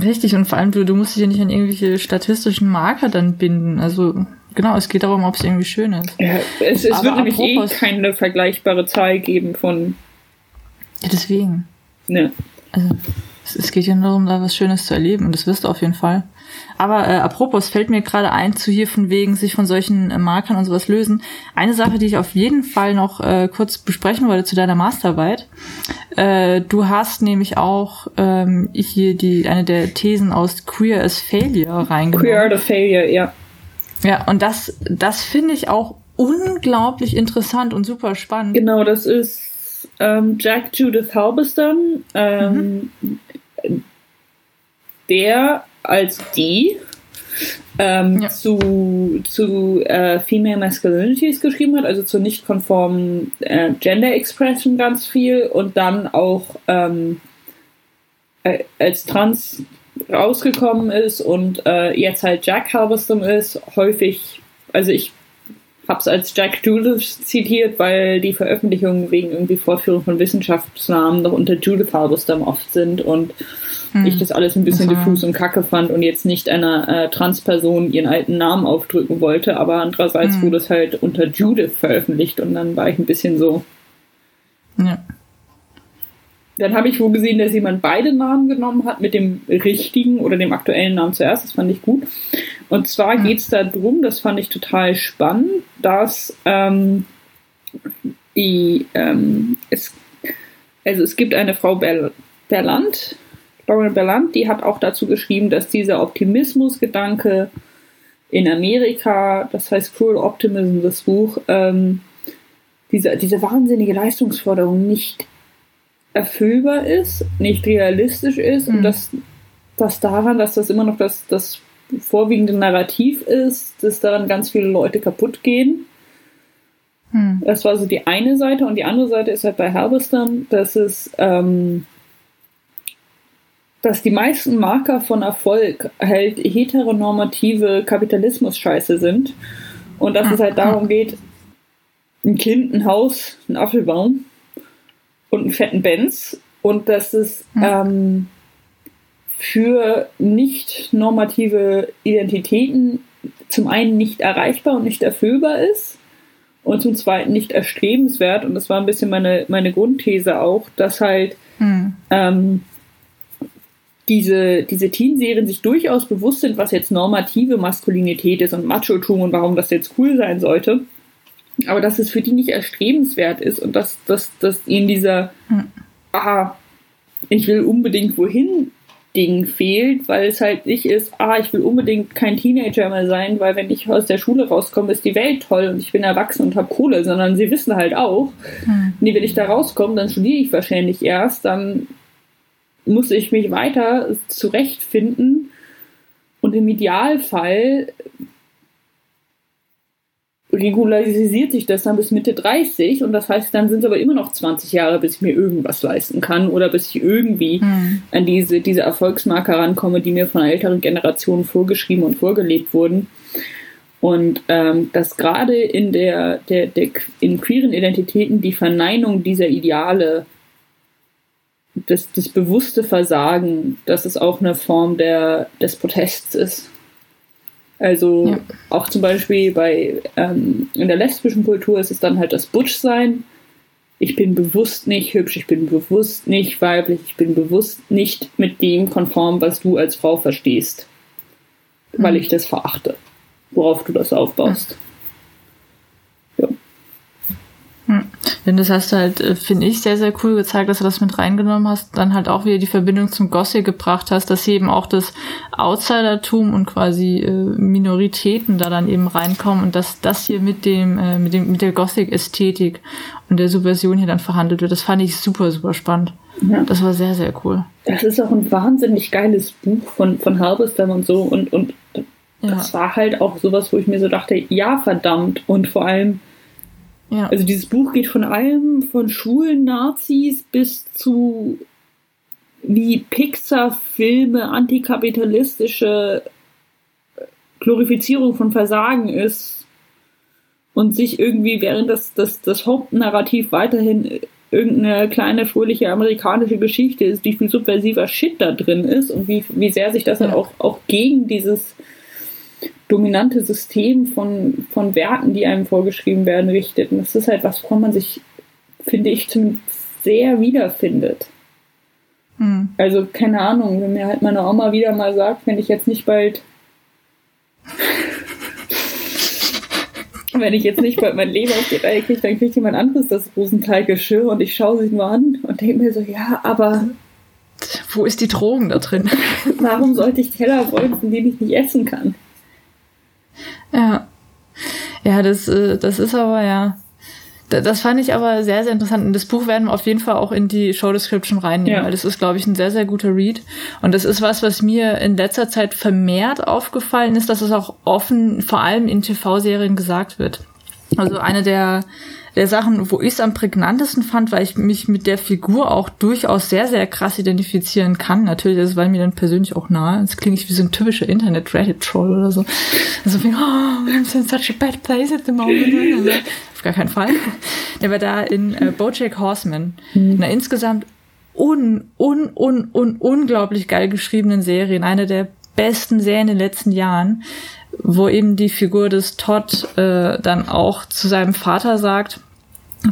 richtig. Und vor allem, du, du musst dich ja nicht an irgendwelche statistischen Marker dann binden. Also, genau, es geht darum, ob es irgendwie schön ist. Ja, es es wird nämlich eh keine vergleichbare Zahl geben von, Ja, deswegen. ne. Also, es, es geht ja nur darum, da was Schönes zu erleben. Und das wirst du auf jeden Fall. Aber äh, apropos, fällt mir gerade ein, zu hier von wegen sich von solchen äh, Markern und sowas lösen. Eine Sache, die ich auf jeden Fall noch äh, kurz besprechen wollte zu deiner Masterarbeit. Äh, du hast nämlich auch ähm, hier die eine der Thesen aus Queer as Failure reingenommen. Queer of Failure, ja. Ja, und das, das finde ich auch unglaublich interessant und super spannend. Genau, das ist ähm, Jack Judith Halberstam, ähm, der als die ähm, Ja. zu, zu äh, Female Masculinities geschrieben hat, also zur nicht konformen äh, Gender Expression ganz viel und dann auch ähm, äh, als Trans rausgekommen ist und äh, jetzt halt Jack Halberstam ist, häufig, also ich habe es als Jack Judith zitiert, weil die Veröffentlichungen wegen irgendwie Fortführung von Wissenschaftsnamen noch unter Judith Halberstam oft sind und hm. ich das alles ein bisschen Aha. diffus und kacke fand und jetzt nicht einer äh, Transperson ihren alten Namen aufdrücken wollte, aber andererseits hm. wurde es halt unter Judith veröffentlicht und dann war ich ein bisschen so. Ja. Dann habe ich wohl gesehen, dass jemand beide Namen genommen hat mit dem richtigen oder dem aktuellen Namen zuerst. Das fand ich gut. Und zwar geht es darum, das fand ich total spannend, dass ähm, die, ähm, es, also es gibt eine Frau Ber Berland, Lauren Berland, die hat auch dazu geschrieben, dass dieser Optimismusgedanke in Amerika, das heißt Cruel Optimism, das Buch, ähm, diese, diese wahnsinnige Leistungsforderung nicht erfüllbar ist, nicht realistisch ist mhm. und dass das daran, dass das immer noch das, das vorwiegende Narrativ ist, dass daran ganz viele Leute kaputt gehen. Mhm. Das war so die eine Seite und die andere Seite ist halt bei Halberstam, dass es ähm, dass die meisten Marker von Erfolg halt heteronormative Kapitalismus-Scheiße sind und dass es halt darum geht, ein Kind, ein Haus, ein Apfelbaum und einen fetten Benz und dass es mhm. ähm, für nicht normative Identitäten zum einen nicht erreichbar und nicht erfüllbar ist und zum zweiten nicht erstrebenswert. Und das war ein bisschen meine, meine Grundthese auch, dass halt mhm. ähm, diese, diese Teen-Serien sich durchaus bewusst sind, was jetzt normative Maskulinität ist und Machotum und warum das jetzt cool sein sollte aber dass es für die nicht erstrebenswert ist und dass, dass, dass ihnen dieser, hm. aha, ich will unbedingt wohin Ding fehlt, weil es halt nicht ist, ah, ich will unbedingt kein Teenager mehr sein, weil wenn ich aus der Schule rauskomme, ist die Welt toll und ich bin erwachsen und habe Kohle, sondern sie wissen halt auch, hm. nee, wenn ich da rauskomme, dann studiere ich wahrscheinlich erst, dann muss ich mich weiter zurechtfinden und im Idealfall regularisiert sich das dann bis Mitte 30 und das heißt, dann sind es aber immer noch 20 Jahre, bis ich mir irgendwas leisten kann oder bis ich irgendwie mhm. an diese, diese Erfolgsmarker rankomme, die mir von älteren Generationen vorgeschrieben und vorgelebt wurden. Und ähm, dass gerade in der, der, der in queeren Identitäten die Verneinung dieser Ideale, das, das bewusste Versagen, dass es auch eine Form der, des Protests ist. Also ja. auch zum Beispiel bei ähm, in der lesbischen Kultur ist es dann halt das Butch-Sein. Ich bin bewusst nicht hübsch, ich bin bewusst nicht weiblich, ich bin bewusst nicht mit dem konform, was du als Frau verstehst. Mhm. Weil ich das verachte, worauf du das aufbaust. Denn das hast du halt, äh, finde ich, sehr, sehr cool gezeigt, dass du das mit reingenommen hast, dann halt auch wieder die Verbindung zum Gothic gebracht hast, dass hier eben auch das Outsidertum und quasi äh, Minoritäten da dann eben reinkommen und dass das hier mit dem, äh, mit dem, mit der Gothic-Ästhetik und der Subversion hier dann verhandelt wird. Das fand ich super, super spannend. Ja. Das war sehr, sehr cool. Das ist auch ein wahnsinnig geiles Buch von, von Halberstam und so und, und das ja. war halt auch sowas, wo ich mir so dachte, ja, verdammt. Und vor allem, ja. Also dieses Buch geht von allem, von schwulen Nazis bis zu wie Pixar-Filme antikapitalistische Glorifizierung von Versagen ist und sich irgendwie während das, das, das Hauptnarrativ weiterhin irgendeine kleine fröhliche amerikanische Geschichte ist, wie viel subversiver Shit da drin ist und wie, wie sehr sich das ja. dann auch, auch gegen dieses dominante System von, von Werten, die einem vorgeschrieben werden, richtet. Und das ist halt was, woran man sich, finde ich, sehr wiederfindet. Hm. Also, keine Ahnung, wenn mir halt meine Oma wieder mal sagt, wenn ich jetzt nicht bald wenn ich jetzt nicht bald mein Leben auf die Reihe kriege, dann kriegt jemand anderes das Rosenthal-Geschirr und ich schaue sie nur an und denke mir so, ja, aber wo ist die Drogen da drin? Warum sollte ich Teller wollen, von denen ich nicht essen kann? Ja. Ja, das, äh, das ist aber ja. Das fand ich aber sehr, sehr interessant. Und das Buch werden wir auf jeden Fall auch in die Show Description reinnehmen, ja. weil das ist, glaube ich, ein sehr, sehr guter Read. Und das ist was, was mir in letzter Zeit vermehrt aufgefallen ist, dass es auch offen, vor allem in TV-Serien gesagt wird. Also eine der, der Sachen, wo ich es am prägnantesten fand, weil ich mich mit der Figur auch durchaus sehr, sehr krass identifizieren kann. Natürlich, das war mir dann persönlich auch nahe. Jetzt klinge ich wie so ein typischer Internet-Reddit-Troll oder so. Also wie, oh, I'm in such a bad place at the moment. Auf gar keinen Fall. Der war da in äh, Bojack Horseman. Mhm. In einer insgesamt un, un, un, un, unglaublich geil geschriebenen Serie. In einer der besten Serien in den letzten Jahren wo eben die Figur des Todd äh, dann auch zu seinem Vater sagt,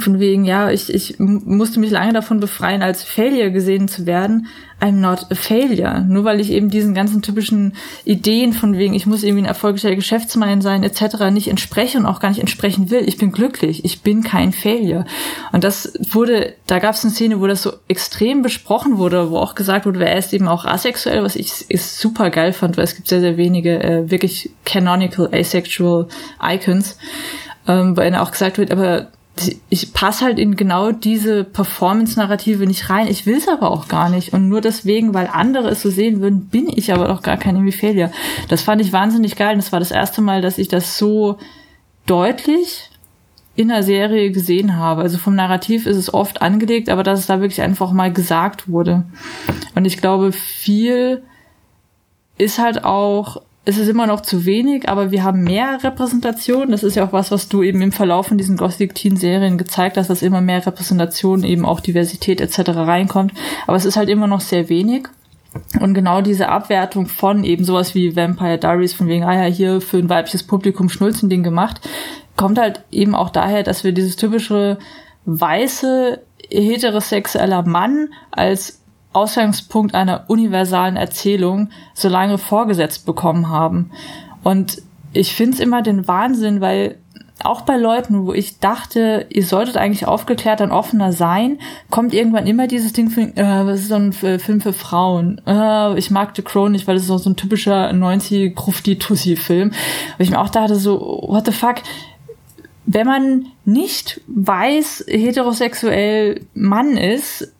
von wegen, ja, ich, ich musste mich lange davon befreien, als Failure gesehen zu werden. I'm not a failure. Nur weil ich eben diesen ganzen typischen Ideen von wegen, ich muss irgendwie ein erfolgreicher Geschäftsmann sein, etc. nicht entspreche und auch gar nicht entsprechen will. Ich bin glücklich. Ich bin kein Failure. Und das wurde, da gab es eine Szene, wo das so extrem besprochen wurde, wo auch gesagt wurde, er ist eben auch asexuell, was ich ist super geil fand, weil es gibt sehr, sehr wenige äh, wirklich canonical asexual Icons. Ähm, weil auch gesagt wird, aber ich passe halt in genau diese Performance-Narrative nicht rein. Ich will es aber auch gar nicht. Und nur deswegen, weil andere es so sehen würden, bin ich aber doch gar kein Failure. Das fand ich wahnsinnig geil. Und das war das erste Mal, dass ich das so deutlich in der Serie gesehen habe. Also vom Narrativ ist es oft angelegt, aber dass es da wirklich einfach mal gesagt wurde. Und ich glaube, viel ist halt auch es ist immer noch zu wenig, aber wir haben mehr Repräsentation. Das ist ja auch was, was du eben im Verlauf von diesen Gothic Teen Serien gezeigt hast, dass immer mehr Repräsentation, eben auch Diversität etc. reinkommt. Aber es ist halt immer noch sehr wenig. Und genau diese Abwertung von eben sowas wie Vampire Diaries, von wegen, ah ja, hier für ein weibliches Publikum Schnulzending gemacht, kommt halt eben auch daher, dass wir dieses typische weiße heterosexueller Mann als Ausgangspunkt einer universalen Erzählung so lange vorgesetzt bekommen haben. Und ich finde es immer den Wahnsinn, weil auch bei Leuten, wo ich dachte, ihr solltet eigentlich aufgeklärt und offener sein, kommt irgendwann immer dieses Ding von, äh, was ist so ein Film für Frauen? Äh, ich mag The Crow nicht, weil das ist so, ein typischer 90 Krufti Tussi Film. Weil ich mir auch dachte so, what the fuck? Wenn man nicht weiß, heterosexuell Mann ist,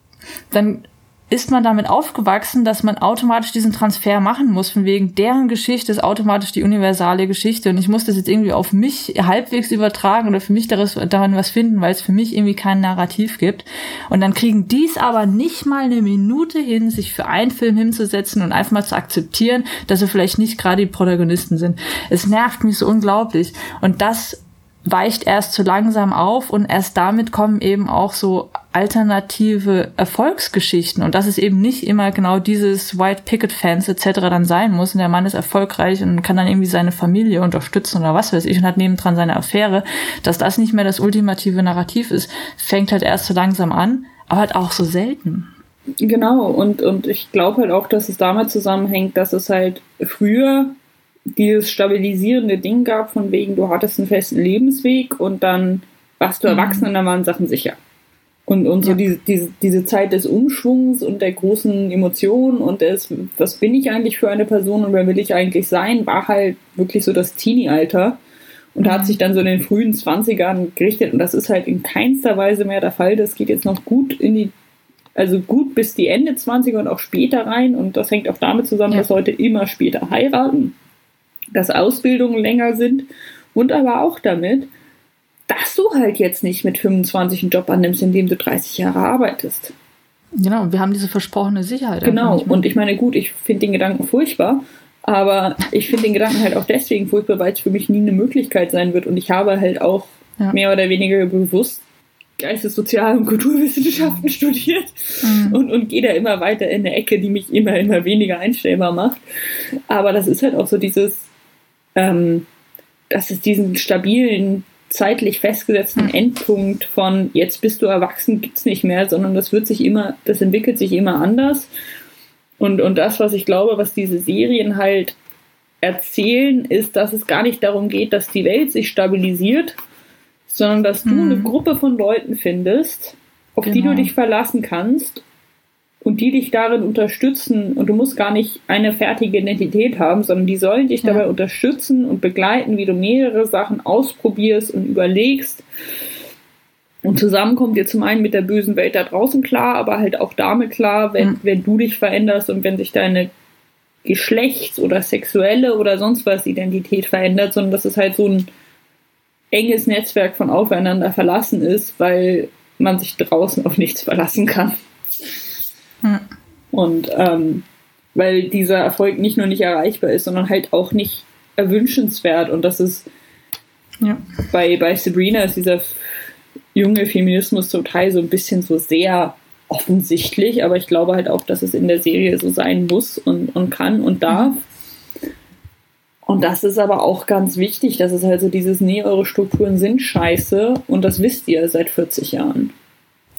dann ist man damit aufgewachsen, dass man automatisch diesen Transfer machen muss, von wegen deren Geschichte ist automatisch die universale Geschichte und ich muss das jetzt irgendwie auf mich halbwegs übertragen oder für mich daran was finden, weil es für mich irgendwie kein Narrativ gibt. Und dann kriegen dies aber nicht mal eine Minute hin, sich für einen Film hinzusetzen und einfach mal zu akzeptieren, dass sie vielleicht nicht gerade die Protagonisten sind. Es nervt mich so unglaublich. Und das weicht erst zu langsam auf und erst damit kommen eben auch so alternative Erfolgsgeschichten und dass es eben nicht immer genau dieses White Picket Fans etc. dann sein muss und der Mann ist erfolgreich und kann dann irgendwie seine Familie unterstützen oder was weiß ich und hat nebendran seine Affäre, dass das nicht mehr das ultimative Narrativ ist, fängt halt erst so langsam an, aber halt auch so selten. Genau, und, und ich glaube halt auch, dass es damit zusammenhängt, dass es halt früher dieses stabilisierende Ding gab, von wegen, du hattest einen festen Lebensweg und dann warst du mhm. erwachsen und dann waren Sachen sicher. Und, und so ja. diese, diese, diese Zeit des Umschwungs und der großen Emotionen und des, was bin ich eigentlich für eine Person und wer will ich eigentlich sein, war halt wirklich so das Teenie-Alter. Und mhm. hat sich dann so in den frühen Zwanzigern gerichtet. Und das ist halt in keinster Weise mehr der Fall. Das geht jetzt noch gut in die, also gut bis die Ende 20er und auch später rein. Und das hängt auch damit zusammen, ja. dass Leute immer später heiraten dass Ausbildungen länger sind und aber auch damit, dass du halt jetzt nicht mit 25 einen Job annimmst, in dem du 30 Jahre arbeitest. Genau, wir haben diese versprochene Sicherheit. Genau, und ich meine, gut, ich finde den Gedanken furchtbar, aber ich finde den Gedanken halt auch deswegen furchtbar, weil es für mich nie eine Möglichkeit sein wird und ich habe halt auch ja. mehr oder weniger bewusst Geistessozial- und Kulturwissenschaften studiert mhm. und, und gehe da immer weiter in eine Ecke, die mich immer, immer weniger einstellbar macht. Aber das ist halt auch so dieses, ähm, dass es diesen stabilen, zeitlich festgesetzten Endpunkt von jetzt bist du erwachsen gibt's nicht mehr, sondern das wird sich immer, das entwickelt sich immer anders. Und, und das, was ich glaube, was diese Serien halt erzählen, ist, dass es gar nicht darum geht, dass die Welt sich stabilisiert, sondern dass du mhm. eine Gruppe von Leuten findest, auf genau. die du genau. dich verlassen kannst und die dich darin unterstützen und du musst gar nicht eine fertige Identität haben, sondern die sollen dich ja. dabei unterstützen und begleiten, wie du mehrere Sachen ausprobierst und überlegst. Und zusammen kommt ihr zum einen mit der bösen Welt da draußen klar, aber halt auch damit klar, wenn, mhm. wenn du dich veränderst und wenn sich deine Geschlechts- oder sexuelle oder sonst was Identität verändert, sondern das ist halt so ein enges Netzwerk von aufeinander verlassen ist, weil man sich draußen auf nichts verlassen kann. Und ähm, weil dieser Erfolg nicht nur nicht erreichbar ist, sondern halt auch nicht erwünschenswert. Und das ist ja. bei, bei Sabrina ist dieser junge Feminismus zum Teil so ein bisschen so sehr offensichtlich, aber ich glaube halt auch, dass es in der Serie so sein muss und, und kann und darf. Und das ist aber auch ganz wichtig, dass es halt so dieses, nee, eure Strukturen sind scheiße und das wisst ihr seit 40 Jahren.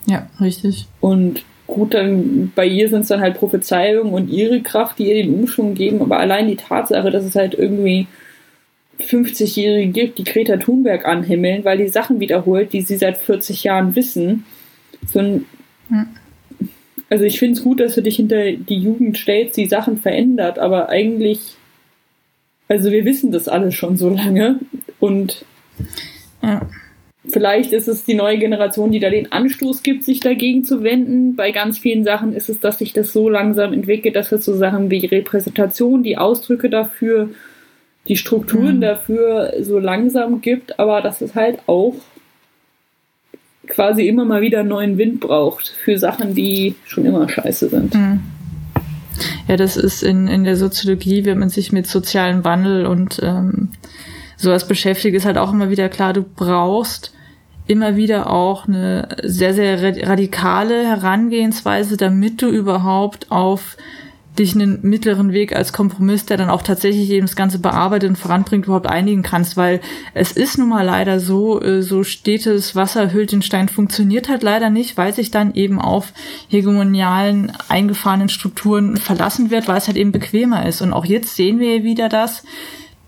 Ja, richtig. Und gut, dann bei ihr sind es dann halt Prophezeiungen und ihre Kraft, die ihr den Umschwung geben, aber allein die Tatsache, dass es halt irgendwie 50-Jährige gibt, die Greta Thunberg anhimmeln, weil die Sachen wiederholt, die sie seit 40 Jahren wissen. So ein. Also ich finde es gut, dass du dich hinter die Jugend stellst, die Sachen verändert, aber eigentlich also wir wissen das alle schon so lange und ja. Vielleicht ist es die neue Generation, die da den Anstoß gibt, sich dagegen zu wenden. Bei ganz vielen Sachen ist es, dass sich das so langsam entwickelt, dass es so Sachen wie Repräsentation, die Ausdrücke dafür, die Strukturen mhm. dafür so langsam gibt, aber dass es halt auch quasi immer mal wieder neuen Wind braucht für Sachen, die schon immer scheiße sind. Mhm. Ja, das ist in, in der Soziologie, wenn man sich mit sozialem Wandel und ähm, sowas beschäftigt, ist halt auch immer wieder klar, du brauchst immer wieder auch eine sehr, sehr radikale Herangehensweise, damit du überhaupt auf dich einen mittleren Weg als Kompromiss, der dann auch tatsächlich eben das Ganze bearbeitet und voranbringt, überhaupt einigen kannst, weil es ist nun mal leider so, äh, so stetes Wasser hüllt den Stein funktioniert halt leider nicht, weil sich dann eben auf hegemonialen, eingefahrenen Strukturen verlassen wird, weil es halt eben bequemer ist. Und auch jetzt sehen wir wieder das,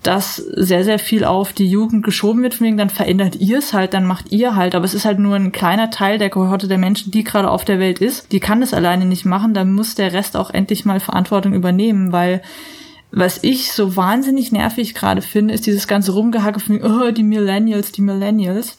dass sehr, sehr viel auf die Jugend geschoben wird, von wegen, dann verändert ihr es halt, dann macht ihr halt, aber es ist halt nur ein kleiner Teil der Kohorte der Menschen, die gerade auf der Welt ist, die kann das alleine nicht machen, dann muss der Rest auch endlich mal Verantwortung übernehmen, weil was ich so wahnsinnig nervig gerade finde, ist dieses ganze Rumgehacke von, oh, die Millennials, die Millennials.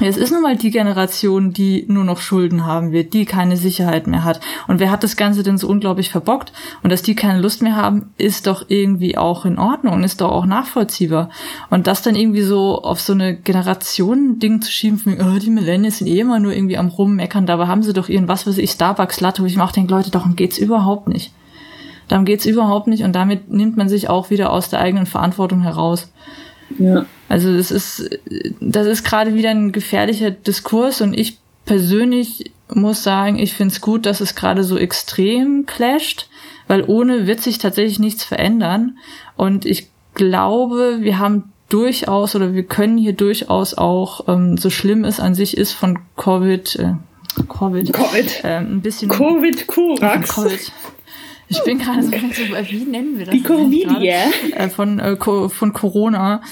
Es ist nun mal die Generation, die nur noch Schulden haben wird, die keine Sicherheit mehr hat. Und wer hat das Ganze denn so unglaublich verbockt? Und dass die keine Lust mehr haben, ist doch irgendwie auch in Ordnung und ist doch auch nachvollziehbar. Und das dann irgendwie so auf so eine Generation-Ding zu schieben, von, oh, die Millennials sind eh immer nur irgendwie am Rummeckern, dabei haben sie doch ihren, was weiß ich, Starbucks-Latte, wo ich mir auch denke, Leute, darum geht's überhaupt nicht. Darum geht's überhaupt nicht und damit nimmt man sich auch wieder aus der eigenen Verantwortung heraus. Ja. Also es ist, das ist gerade wieder ein gefährlicher Diskurs und ich persönlich muss sagen, ich finde es gut, dass es gerade so extrem clasht, weil ohne wird sich tatsächlich nichts verändern. Und ich glaube, wir haben durchaus oder wir können hier durchaus auch, ähm, so schlimm es an sich ist, von Covid, äh, Covid, Covid. Ähm, ein bisschen Covid Kurax. Covid. Ich bin gerade so, wie nennen wir das? Die Covid, äh, von, äh, von Corona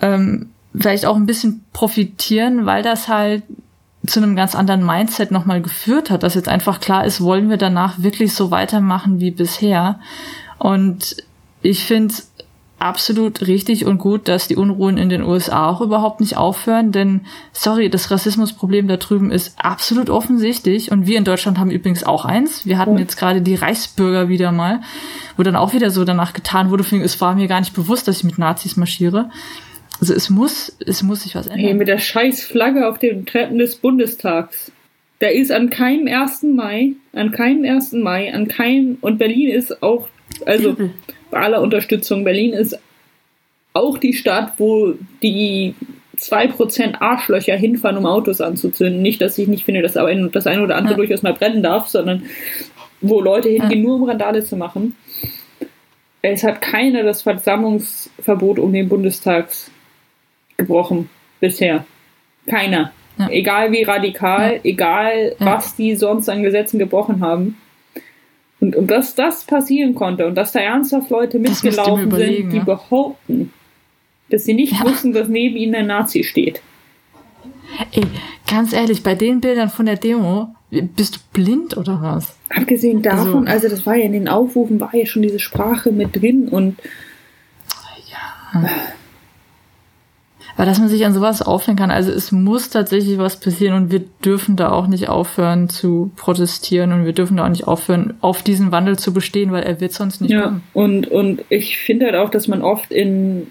ähm, vielleicht auch ein bisschen profitieren, weil das halt zu einem ganz anderen Mindset nochmal geführt hat, dass jetzt einfach klar ist, wollen wir danach wirklich so weitermachen wie bisher. Und ich finde es absolut richtig und gut, dass die Unruhen in den USA auch überhaupt nicht aufhören, denn sorry, das Rassismusproblem da drüben ist absolut offensichtlich und wir in Deutschland haben übrigens auch eins. Wir hatten jetzt gerade die Reichsbürger wieder mal, wo dann auch wieder so danach getan wurde, es war mir gar nicht bewusst, dass ich mit Nazis marschiere. Also es muss, es muss sich was ändern. Hey, mit der scheiß Flagge auf den Treppen des Bundestags. Da ist an keinem 1. Mai, an keinem 1. Mai, an keinem, und Berlin ist auch, also bei aller Unterstützung, Berlin ist auch die Stadt, wo die 2% Arschlöcher hinfahren, um Autos anzuzünden. Nicht, dass ich nicht finde, dass das eine oder andere ja. durchaus mal brennen darf, sondern wo Leute hingehen, ja. nur um Randale zu machen. Es hat keiner das Versammlungsverbot um den Bundestags gebrochen bisher. Keiner. Ja. Egal wie radikal, ja. egal ja. was die sonst an Gesetzen gebrochen haben. Und, und dass das passieren konnte und dass da ernsthaft Leute mitgelaufen sind, die behaupten, dass sie nicht wussten, dass neben ihnen ein Nazi steht. Ey, ganz ehrlich, bei den Bildern von der Demo, bist du blind oder was? Abgesehen davon, also, also das war ja in den Aufrufen, war ja schon diese Sprache mit drin und ja. Aber dass man sich an sowas aufhängen kann, also es muss tatsächlich was passieren und wir dürfen da auch nicht aufhören zu protestieren und wir dürfen da auch nicht aufhören, auf diesen Wandel zu bestehen, weil er wird sonst nicht ja, kommen. Und, und ich finde halt auch, dass man oft in,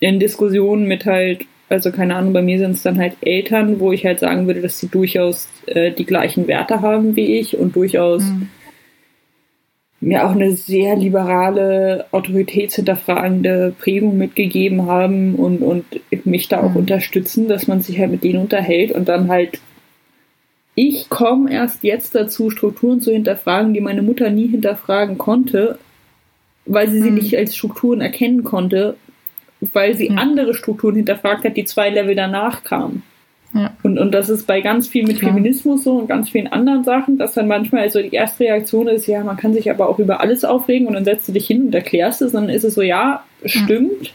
in Diskussionen mit halt Also keine Ahnung, bei mir sind es dann halt Eltern, wo ich halt sagen würde, dass sie durchaus äh, die gleichen Werte haben wie ich und durchaus mhm. Mir auch eine sehr liberale, autoritätshinterfragende Prägung mitgegeben haben und, und mich da auch mhm. unterstützen, dass man sich halt mit denen unterhält und dann halt ich komme erst jetzt dazu, Strukturen zu hinterfragen, die meine Mutter nie hinterfragen konnte, weil sie sie mhm. nicht als Strukturen erkennen konnte, weil sie mhm. andere Strukturen hinterfragt hat, die zwei Level danach kamen. Ja. Und, und das ist bei ganz viel mit. Feminismus so und ganz vielen anderen Sachen, dass dann manchmal also die erste Reaktion ist, ja, man kann sich aber auch über alles aufregen und dann setzt du dich hin und erklärst es, und dann ist es so, ja, stimmt,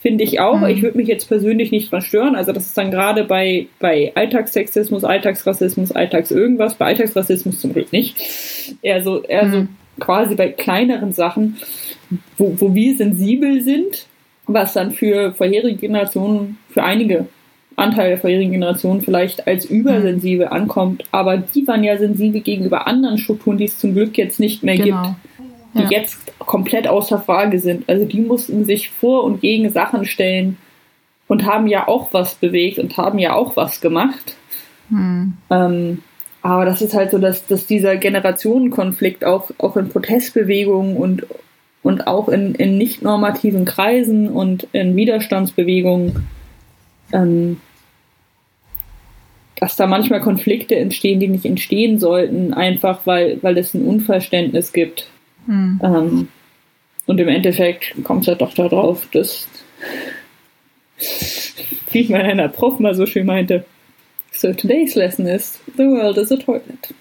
finde ich auch. Mhm. Ich würde mich jetzt persönlich nicht verstören. Also das ist dann gerade bei, bei Alltagssexismus, Alltagsrassismus, Alltags irgendwas, bei Alltagsrassismus zum Glück nicht. Eher so, eher mhm. so quasi bei kleineren Sachen, wo, wo wir sensibel sind, was dann für vorherige Generationen, für einige Anteile der vorherigen Generationen vielleicht als übersensibel ankommt, aber die waren ja sensibel gegenüber anderen Strukturen, die es zum Glück jetzt nicht mehr genau. gibt die ja. jetzt komplett außer Frage sind. Also die mussten sich vor und gegen Sachen stellen und haben ja auch was bewegt und haben ja auch was gemacht. Hm. Ähm, aber das ist halt so, dass, dass dieser Generationenkonflikt auch, auch in Protestbewegungen und, und auch in, in nicht normativen Kreisen und in Widerstandsbewegungen, ähm, dass da manchmal Konflikte entstehen, die nicht entstehen sollten, einfach weil, weil es ein Unverständnis gibt. Mhm. Ähm, und im Endeffekt kommt es ja doch darauf, dass, wie mein einer Prof mal so schön meinte, so today's lesson is, the world is a toilet.